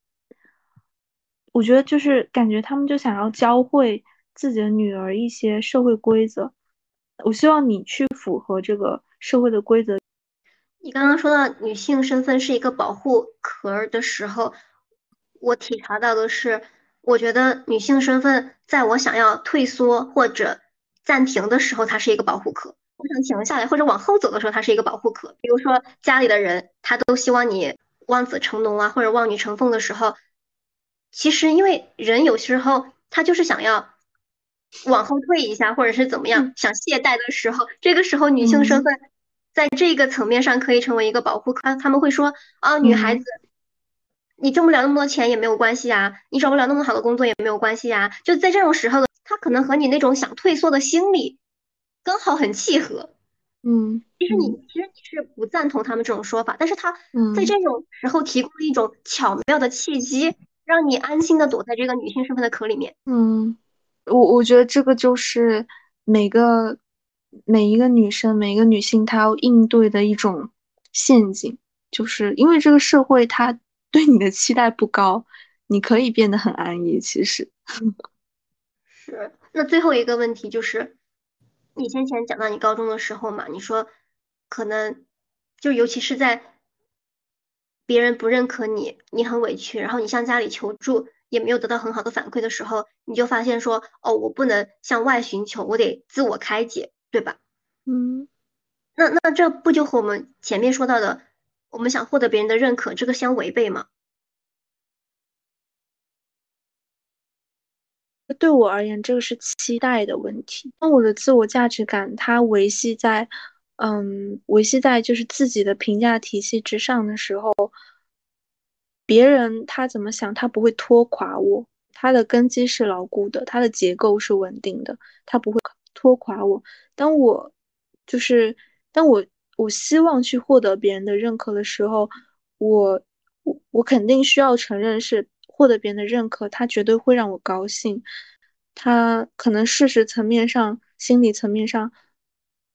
我觉得就是感觉他们就想要教会自己的女儿一些社会规则。我希望你去符合这个社会的规则。你刚刚说到女性身份是一个保护壳的时候，我体察到的是，我觉得女性身份在我想要退缩或者暂停的时候，它是一个保护壳。我想停下来或者往后走的时候，它是一个保护壳。比如说家里的人，他都希望你望子成龙啊，或者望女成凤的时候，其实因为人有时候他就是想要往后退一下，或者是怎么样，想懈怠的时候，这个时候女性身份在这个层面上可以成为一个保护壳。他们会说啊，女孩子你挣不了那么多钱也没有关系啊，你找不了那么好的工作也没有关系啊。就在这种时候，他可能和你那种想退缩的心理。刚好很契合，嗯，其实你其实你是不赞同他们这种说法，但是他在这种时候提供了一种巧妙的契机，让你安心的躲在这个女性身份的壳里面。嗯，我我觉得这个就是每个每一个女生每一个女性她要应对的一种陷阱，就是因为这个社会它对你的期待不高，你可以变得很安逸。其实是。那最后一个问题就是，你先前讲到你高中的时候嘛，你说可能就尤其是在。别人不认可你，你很委屈，然后你向家里求助，也没有得到很好的反馈的时候，你就发现说，哦，我不能向外寻求，我得自我开解，对吧？嗯，那那这不就和我们前面说到的，我们想获得别人的认可，这个相违背吗？对我而言，这个是期待的问题。当我的自我价值感它维系在。嗯，维系在就是自己的评价体系之上的时候，别人他怎么想，他不会拖垮我，他的根基是牢固的，他的结构是稳定的，他不会拖垮我。当我就是当我我希望去获得别人的认可的时候，我我我肯定需要承认是获得别人的认可，他绝对会让我高兴，他可能事实层面上、心理层面上，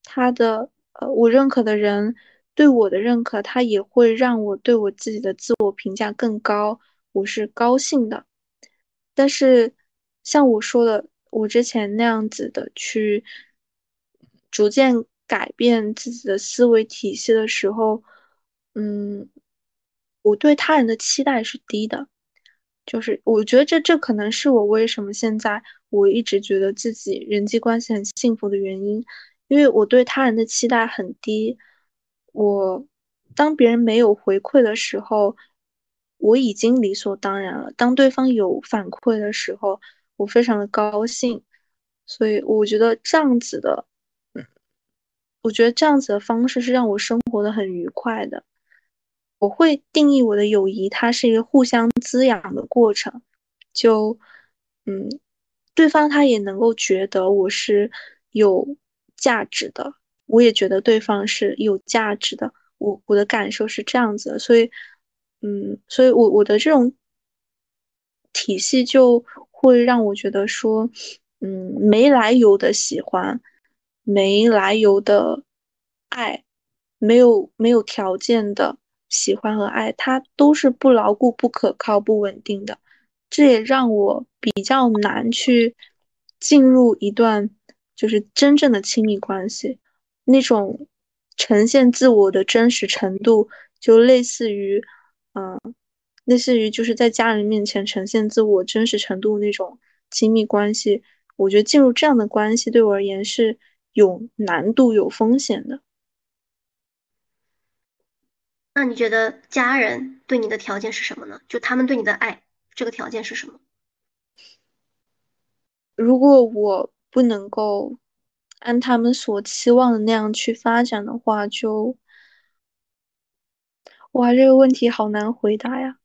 他的。呃，我认可的人对我的认可，他也会让我对我自己的自我评价更高，我是高兴的。但是像我说的，我之前那样子的去逐渐改变自己的思维体系的时候，嗯，我对他人的期待是低的，就是我觉得这这可能是我为什么现在我一直觉得自己人际关系很幸福的原因。因为我对他人的期待很低，我当别人没有回馈的时候，我已经理所当然了。当对方有反馈的时候，我非常的高兴。所以我觉得这样子的，我觉得这样子的方式是让我生活的很愉快的。我会定义我的友谊，它是一个互相滋养的过程。就，嗯，对方他也能够觉得我是有。价值的，我也觉得对方是有价值的。我我的感受是这样子，所以，嗯，所以我我的这种体系就会让我觉得说，嗯，没来由的喜欢，没来由的爱，没有没有条件的喜欢和爱，它都是不牢固、不可靠、不稳定的。这也让我比较难去进入一段。就是真正的亲密关系，那种呈现自我的真实程度，就类似于，嗯，类似于就是在家人面前呈现自我真实程度那种亲密关系。我觉得进入这样的关系对我而言是有难度、有风险的。那你觉得家人对你的条件是什么呢？就他们对你的爱，这个条件是什么？如果我。不能够按他们所期望的那样去发展的话，就哇，这个问题好难回答呀。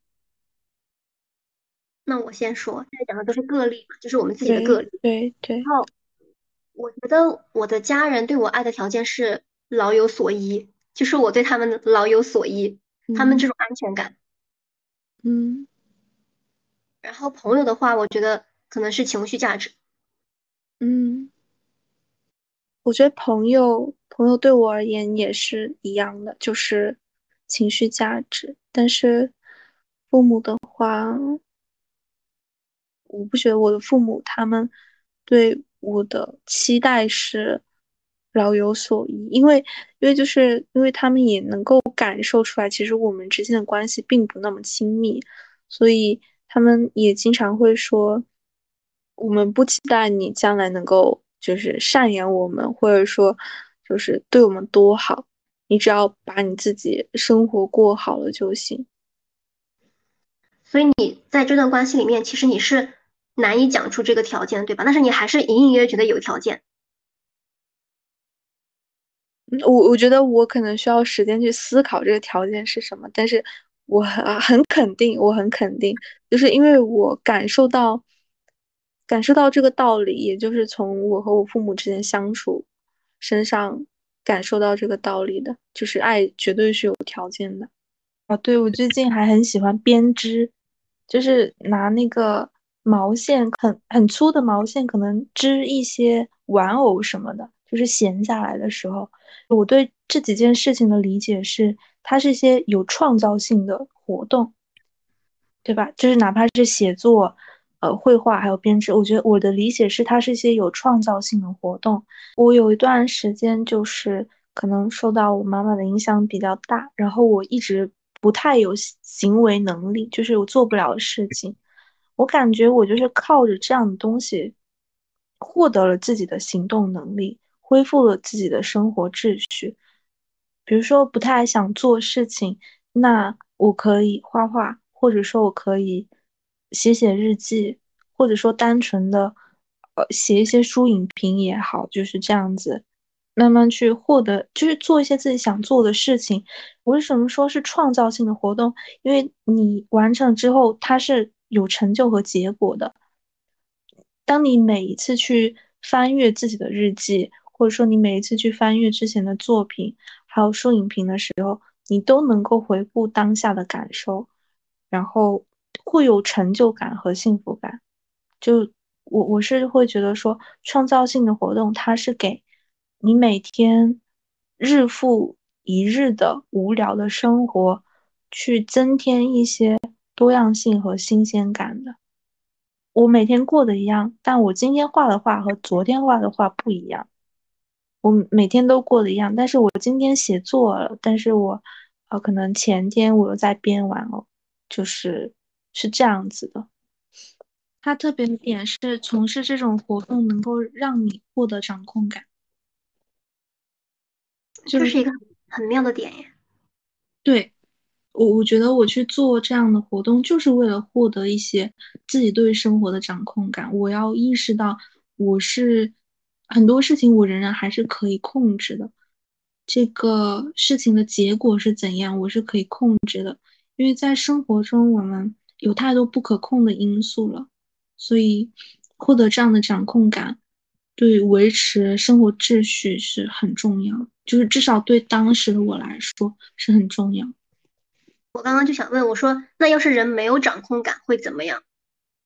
那我先说，现在讲的都是个例嘛，就是我们自己的个例。对对。然后，我觉得我的家人对我爱的条件是老有所依，就是我对他们老有所依，他们这种安全感。嗯。然后朋友的话，我觉得可能是情绪价值。嗯，我觉得朋友朋友对我而言也是一样的，就是情绪价值。但是父母的话，我不觉得我的父母他们对我的期待是老有所依，因为因为就是因为他们也能够感受出来，其实我们之间的关系并不那么亲密，所以他们也经常会说。我们不期待你将来能够就是赡养我们，或者说就是对我们多好，你只要把你自己生活过好了就行。所以你在这段关系里面，其实你是难以讲出这个条件，对吧？但是你还是隐隐约约觉得有条件。我我觉得我可能需要时间去思考这个条件是什么，但是我很很肯定，我很肯定，就是因为我感受到。感受到这个道理，也就是从我和我父母之间相处身上感受到这个道理的，就是爱绝对是有条件的。啊，对，我最近还很喜欢编织，就是拿那个毛线很很粗的毛线，可能织一些玩偶什么的。就是闲下来的时候，我对这几件事情的理解是，它是一些有创造性的活动，对吧？就是哪怕是写作、呃绘画还有编织，我觉得我的理解是，它是一些有创造性的活动。我有一段时间就是可能受到我妈妈的影响比较大，然后我一直不太有行为能力，就是我做不了事情。我感觉我就是靠着这样的东西获得了自己的行动能力。恢复了自己的生活秩序，比如说不太想做事情，那我可以画画，或者说我可以写写日记，或者说单纯的呃写一些书影评也好，就是这样子，慢慢去获得，就是做一些自己想做的事情。为什么说是创造性的活动？因为你完成之后，它是有成就和结果的。当你每一次去翻阅自己的日记。或者说，你每一次去翻阅之前的作品，还有书影评的时候，你都能够回顾当下的感受，然后会有成就感和幸福感。就我我是会觉得说，创造性的活动，它是给你每天日复一日的无聊的生活去增添一些多样性和新鲜感的。我每天过的一样，但我今天画的画和昨天画的画不一样。我每天都过的一样，但是我今天写作了，但是我，呃，可能前天我又在编完了，就是是这样子的。它特别的点是从事这种活动能够让你获得掌控感，这是一个很妙的点耶。对，我我觉得我去做这样的活动，就是为了获得一些自己对生活的掌控感。我要意识到我是。很多事情我仍然还是可以控制的，这个事情的结果是怎样，我是可以控制的。因为在生活中，我们有太多不可控的因素了，所以获得这样的掌控感，对维持生活秩序是很重要。就是至少对当时的我来说是很重要。我刚刚就想问我说，那要是人没有掌控感会怎么样？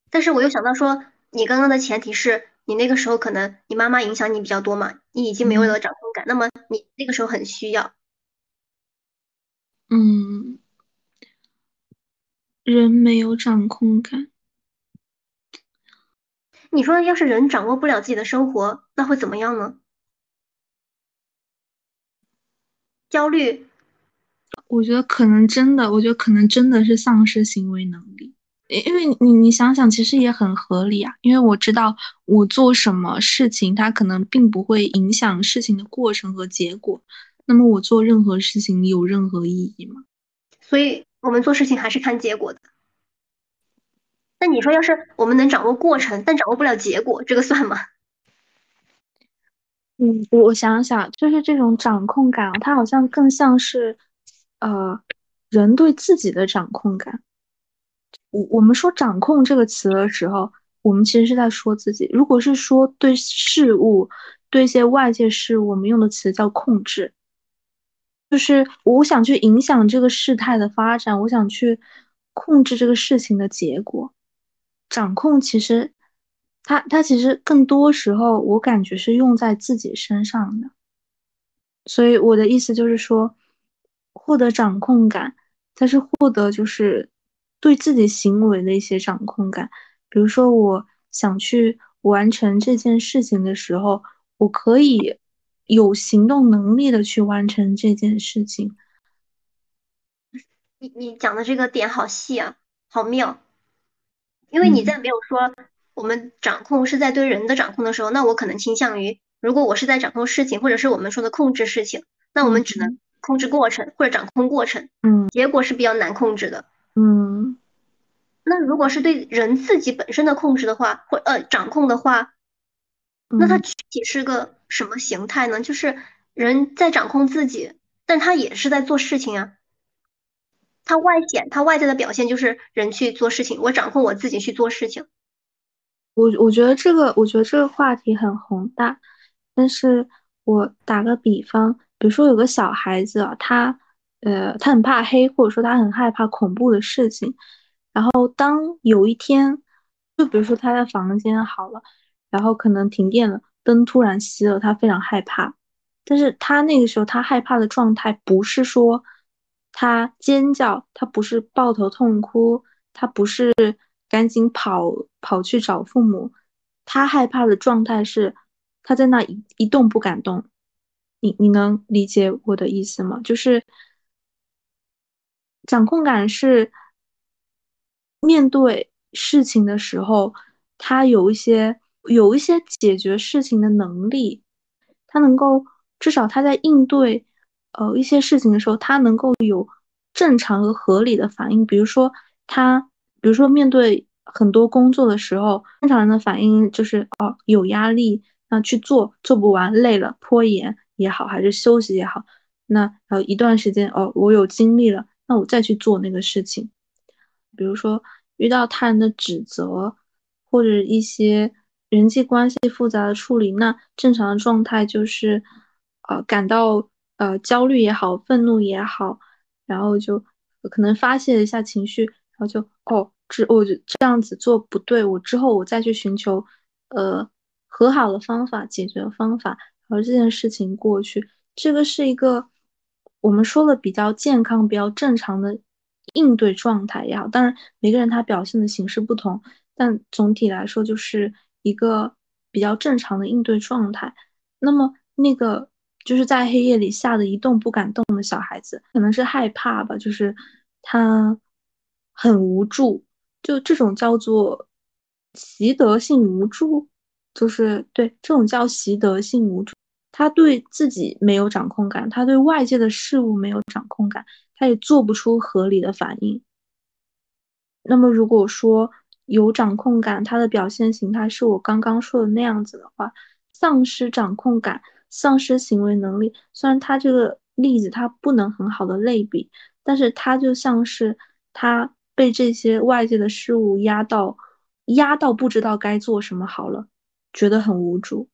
但是我又想到说，你刚刚的前提是。你那个时候可能你妈妈影响你比较多嘛，你已经没有了掌控感，那么你那个时候很需要。嗯，人没有掌控感。你说要是人掌握不了自己的生活，那会怎么样呢？焦虑。我觉得可能真的，我觉得可能真的是丧失行为能力。因为你你想想，其实也很合理啊。因为我知道我做什么事情，它可能并不会影响事情的过程和结果。那么我做任何事情有任何意义吗？所以我们做事情还是看结果的。那你说，要是我们能掌握过程，但掌握不了结果，这个算吗？嗯，我想想，就是这种掌控感，它好像更像是呃人对自己的掌控感。我我们说掌控这个词的时候，我们其实是在说自己。如果是说对事物、对一些外界事物，我们用的词叫控制，就是我想去影响这个事态的发展，我想去控制这个事情的结果。掌控其实，它它其实更多时候我感觉是用在自己身上的。所以我的意思就是说，获得掌控感，它是获得就是。对自己行为的一些掌控感，比如说我想去完成这件事情的时候，我可以有行动能力的去完成这件事情。你你讲的这个点好细啊，好妙。因为你在没有说我们掌控是在对人的掌控的时候，那我可能倾向于，如果我是在掌控事情，或者是我们说的控制事情，那我们只能控制过程或者掌控过程，嗯，结果是比较难控制的。嗯，那如果是对人自己本身的控制的话，或呃掌控的话，那它具体是个什么形态呢？就是人在掌控自己，但他也是在做事情啊。他外显，他外在的表现就是人去做事情，我掌控我自己去做事情。我我觉得这个，我觉得这个话题很宏大，但是我打个比方，比如说有个小孩子啊，他。呃，他很怕黑，或者说他很害怕恐怖的事情，然后当有一天，就比如说他的房间好了，然后可能停电了，灯突然熄了，他非常害怕。但是他那个时候他害怕的状态不是说他尖叫，他不是抱头痛哭，他不是赶紧跑跑去找父母，他害怕的状态是他在那一一动不敢动。你你能理解我的意思吗？就是掌控感是面对事情的时候，他有一些有一些解决事情的能力，他能够至少他在应对呃一些事情的时候，他能够有正常和合理的反应。比如说他，比如说面对很多工作的时候，正常人的反应就是哦有压力，那去做做不完累了拖延。也好，还是休息也好，那呃一段时间哦，我有精力了，那我再去做那个事情。比如说遇到他人的指责，或者一些人际关系复杂的处理，那正常的状态就是呃感到呃焦虑也好，愤怒也好，然后就可能发泄一下情绪，然后就哦这我这样子做不对，我之后我再去寻求呃和好的方法，解决的方法。而这件事情过去，这个是一个我们说的比较健康、比较正常的应对状态也好。当然，每个人他表现的形式不同，但总体来说就是一个比较正常的应对状态。那么，那个就是在黑夜里吓得一动不敢动的小孩子，可能是害怕吧，就是他很无助，就这种叫做习得性无助。就是对这种叫习得性无助，他对自己没有掌控感，他对外界的事物没有掌控感，他也做不出合理的反应。那么如果说有掌控感，他的表现形态是我刚刚说的那样子的话，丧失掌控感，丧失行为能力。虽然他这个例子他不能很好的类比，但是他就像是他被这些外界的事物压到，压到不知道该做什么好了。觉得很无助。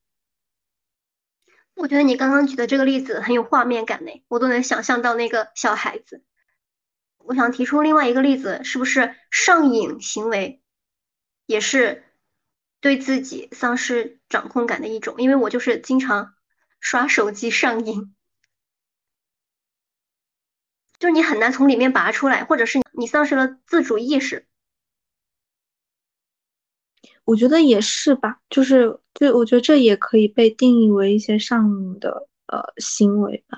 我觉得你刚刚举的这个例子很有画面感呢，我都能想象到那个小孩子。我想提出另外一个例子，是不是上瘾行为也是对自己丧失掌控感的一种？因为我就是经常刷手机上瘾，就是你很难从里面拔出来，或者是你丧失了自主意识。我觉得也是吧，就是，就我觉得这也可以被定义为一些上瘾的呃行为吧。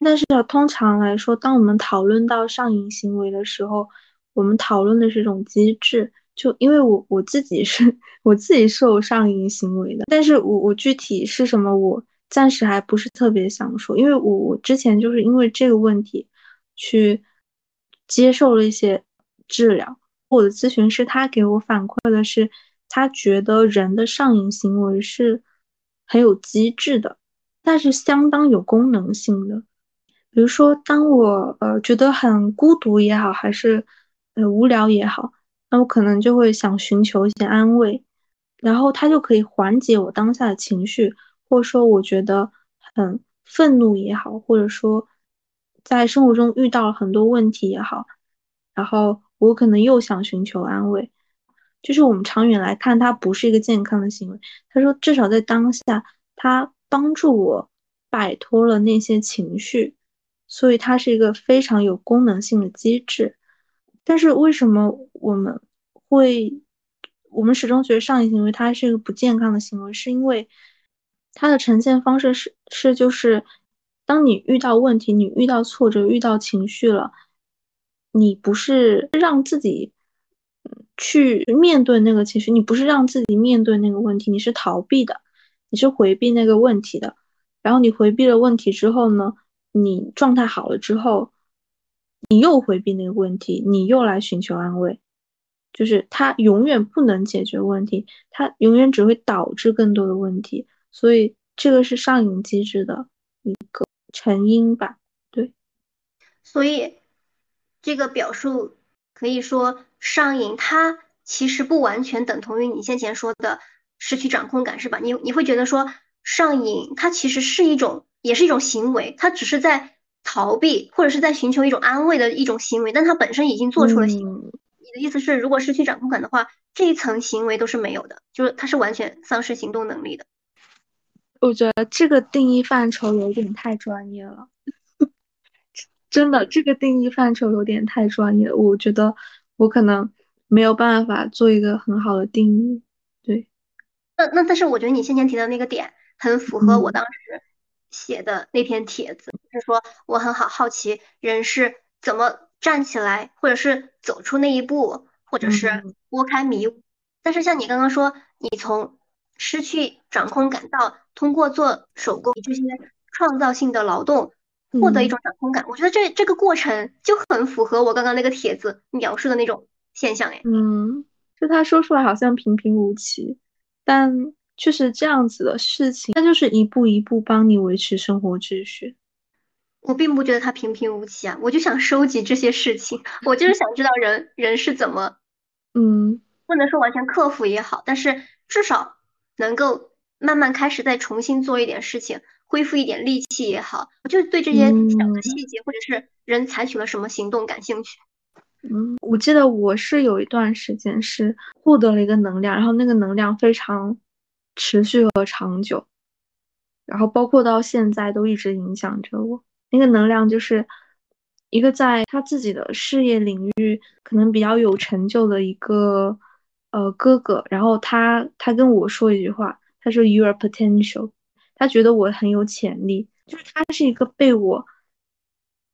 但是通常来说，当我们讨论到上瘾行为的时候，我们讨论的是一种机制。就因为我我自己是 我自己是有上瘾行为的，但是我我具体是什么，我暂时还不是特别想说，因为我我之前就是因为这个问题去接受了一些治疗，我的咨询师他给我反馈的是。他觉得人的上瘾行为是很有机制的，但是相当有功能性的。比如说，当我呃觉得很孤独也好，还是呃无聊也好，那我可能就会想寻求一些安慰，然后它就可以缓解我当下的情绪，或者说我觉得很愤怒也好，或者说在生活中遇到了很多问题也好，然后我可能又想寻求安慰。就是我们长远来看，它不是一个健康的行为。他说，至少在当下，它帮助我摆脱了那些情绪，所以它是一个非常有功能性的机制。但是为什么我们会，我们始终觉得上瘾行为它是一个不健康的行为？是因为它的呈现方式是是就是，当你遇到问题，你遇到挫折，遇到情绪了，你不是让自己。去面对那个情绪，你不是让自己面对那个问题，你是逃避的，你是回避那个问题的。然后你回避了问题之后呢，你状态好了之后，你又回避那个问题，你又来寻求安慰，就是它永远不能解决问题，它永远只会导致更多的问题。所以这个是上瘾机制的一个成因吧？对。所以这个表述可以说。上瘾，它其实不完全等同于你先前说的失去掌控感，是吧？你你会觉得说上瘾，它其实是一种，也是一种行为，它只是在逃避或者是在寻求一种安慰的一种行为，但它本身已经做出了行为。你的意思是，如果失去掌控感的话，这一层行为都是没有的，就是他是完全丧失行动能力的。我觉得这个定义范畴有点太专业了，真的，这个定义范畴有点太专业，我觉得我可能没有办法做一个很好的定义。对，那那但是我觉得你先前提的那个点很符合我当时写的那篇帖子，就是说我很好好奇人是怎么站起来，或者是走出那一步，或者是拨开迷雾。但是像你刚刚说，你从失去掌控感到通过做手工这些创造性的劳动获得一种掌控感，我觉得这这个过程就很符合我刚刚那个帖子描述的那种现象哎。嗯，就他说出来好像平平无奇，但确实这样子的事情，他就是一步一步帮你维持生活秩序。我并不觉得他平平无奇啊，我就想收集这些事情，我就是想知道人人是怎么，嗯，不能说完全克服也好，但是至少。能够慢慢开始再重新做一点事情，恢复一点力气也好，我就对这些小的细节或者是人采取了什么行动感兴趣。嗯，我记得我是有一段时间是获得了一个能量，然后那个能量非常持续和长久，然后包括到现在都一直影响着我。那个能量就是一个在他自己的事业领域可能比较有成就的一个。呃，哥哥，然后他他跟我说一句话，他说 “You are potential”，他觉得我很有潜力，就是他是一个被我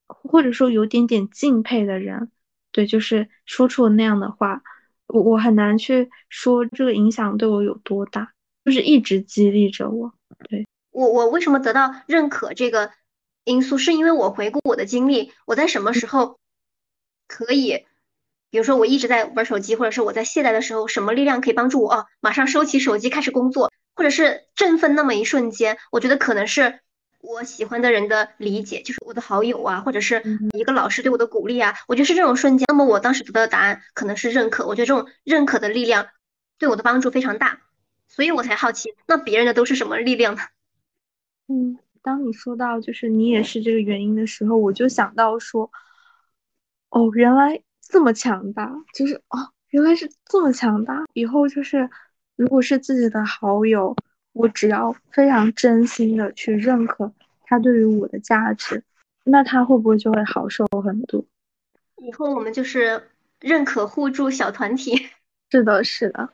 或者说有点点敬佩的人，对，就是说出了那样的话，我我很难去说这个影响对我有多大，就是一直激励着我。对我，我为什么得到认可这个因素，是因为我回顾我的经历，我在什么时候可以。比如说，我一直在玩手机，或者是我在懈怠的时候，什么力量可以帮助我哦？马上收起手机，开始工作，或者是振奋那么一瞬间，我觉得可能是我喜欢的人的理解，就是我的好友啊，或者是一个老师对我的鼓励啊，我觉得是这种瞬间。那么我当时得到的答案可能是认可，我觉得这种认可的力量对我的帮助非常大，所以我才好奇，那别人的都是什么力量呢？嗯，当你说到就是你也是这个原因的时候，我就想到说，哦，原来。这么强大，就是哦，原来是这么强大。以后就是，如果是自己的好友，我只要非常真心的去认可他对于我的价值，那他会不会就会好受很多？以后我们就是认可互助小团体。是的，是的。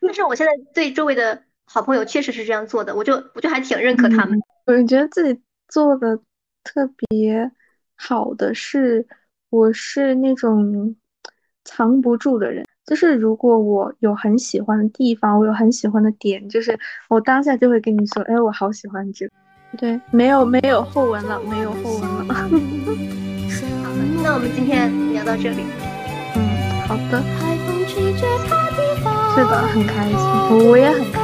但是我现在对周围的好朋友确实是这样做的，我就我就还挺认可他们。我觉得自己做的特别好的是。我是那种藏不住的人，就是如果我有很喜欢的地方，我有很喜欢的点，就是我当下就会跟你说，哎，我好喜欢这个。对，没有没有后文了，没有后文了。好的，那我们今天聊到这里。嗯，好的。是的，很开心，我也很开心。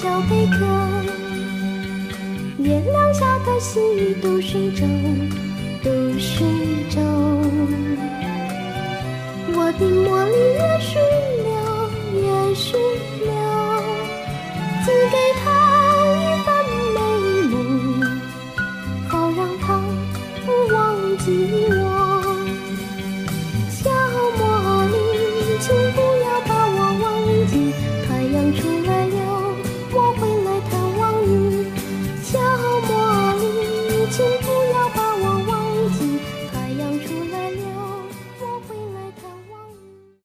小贝壳，月亮下的细雨都睡着，都睡着。我的茉莉也睡了，也睡了。寄给。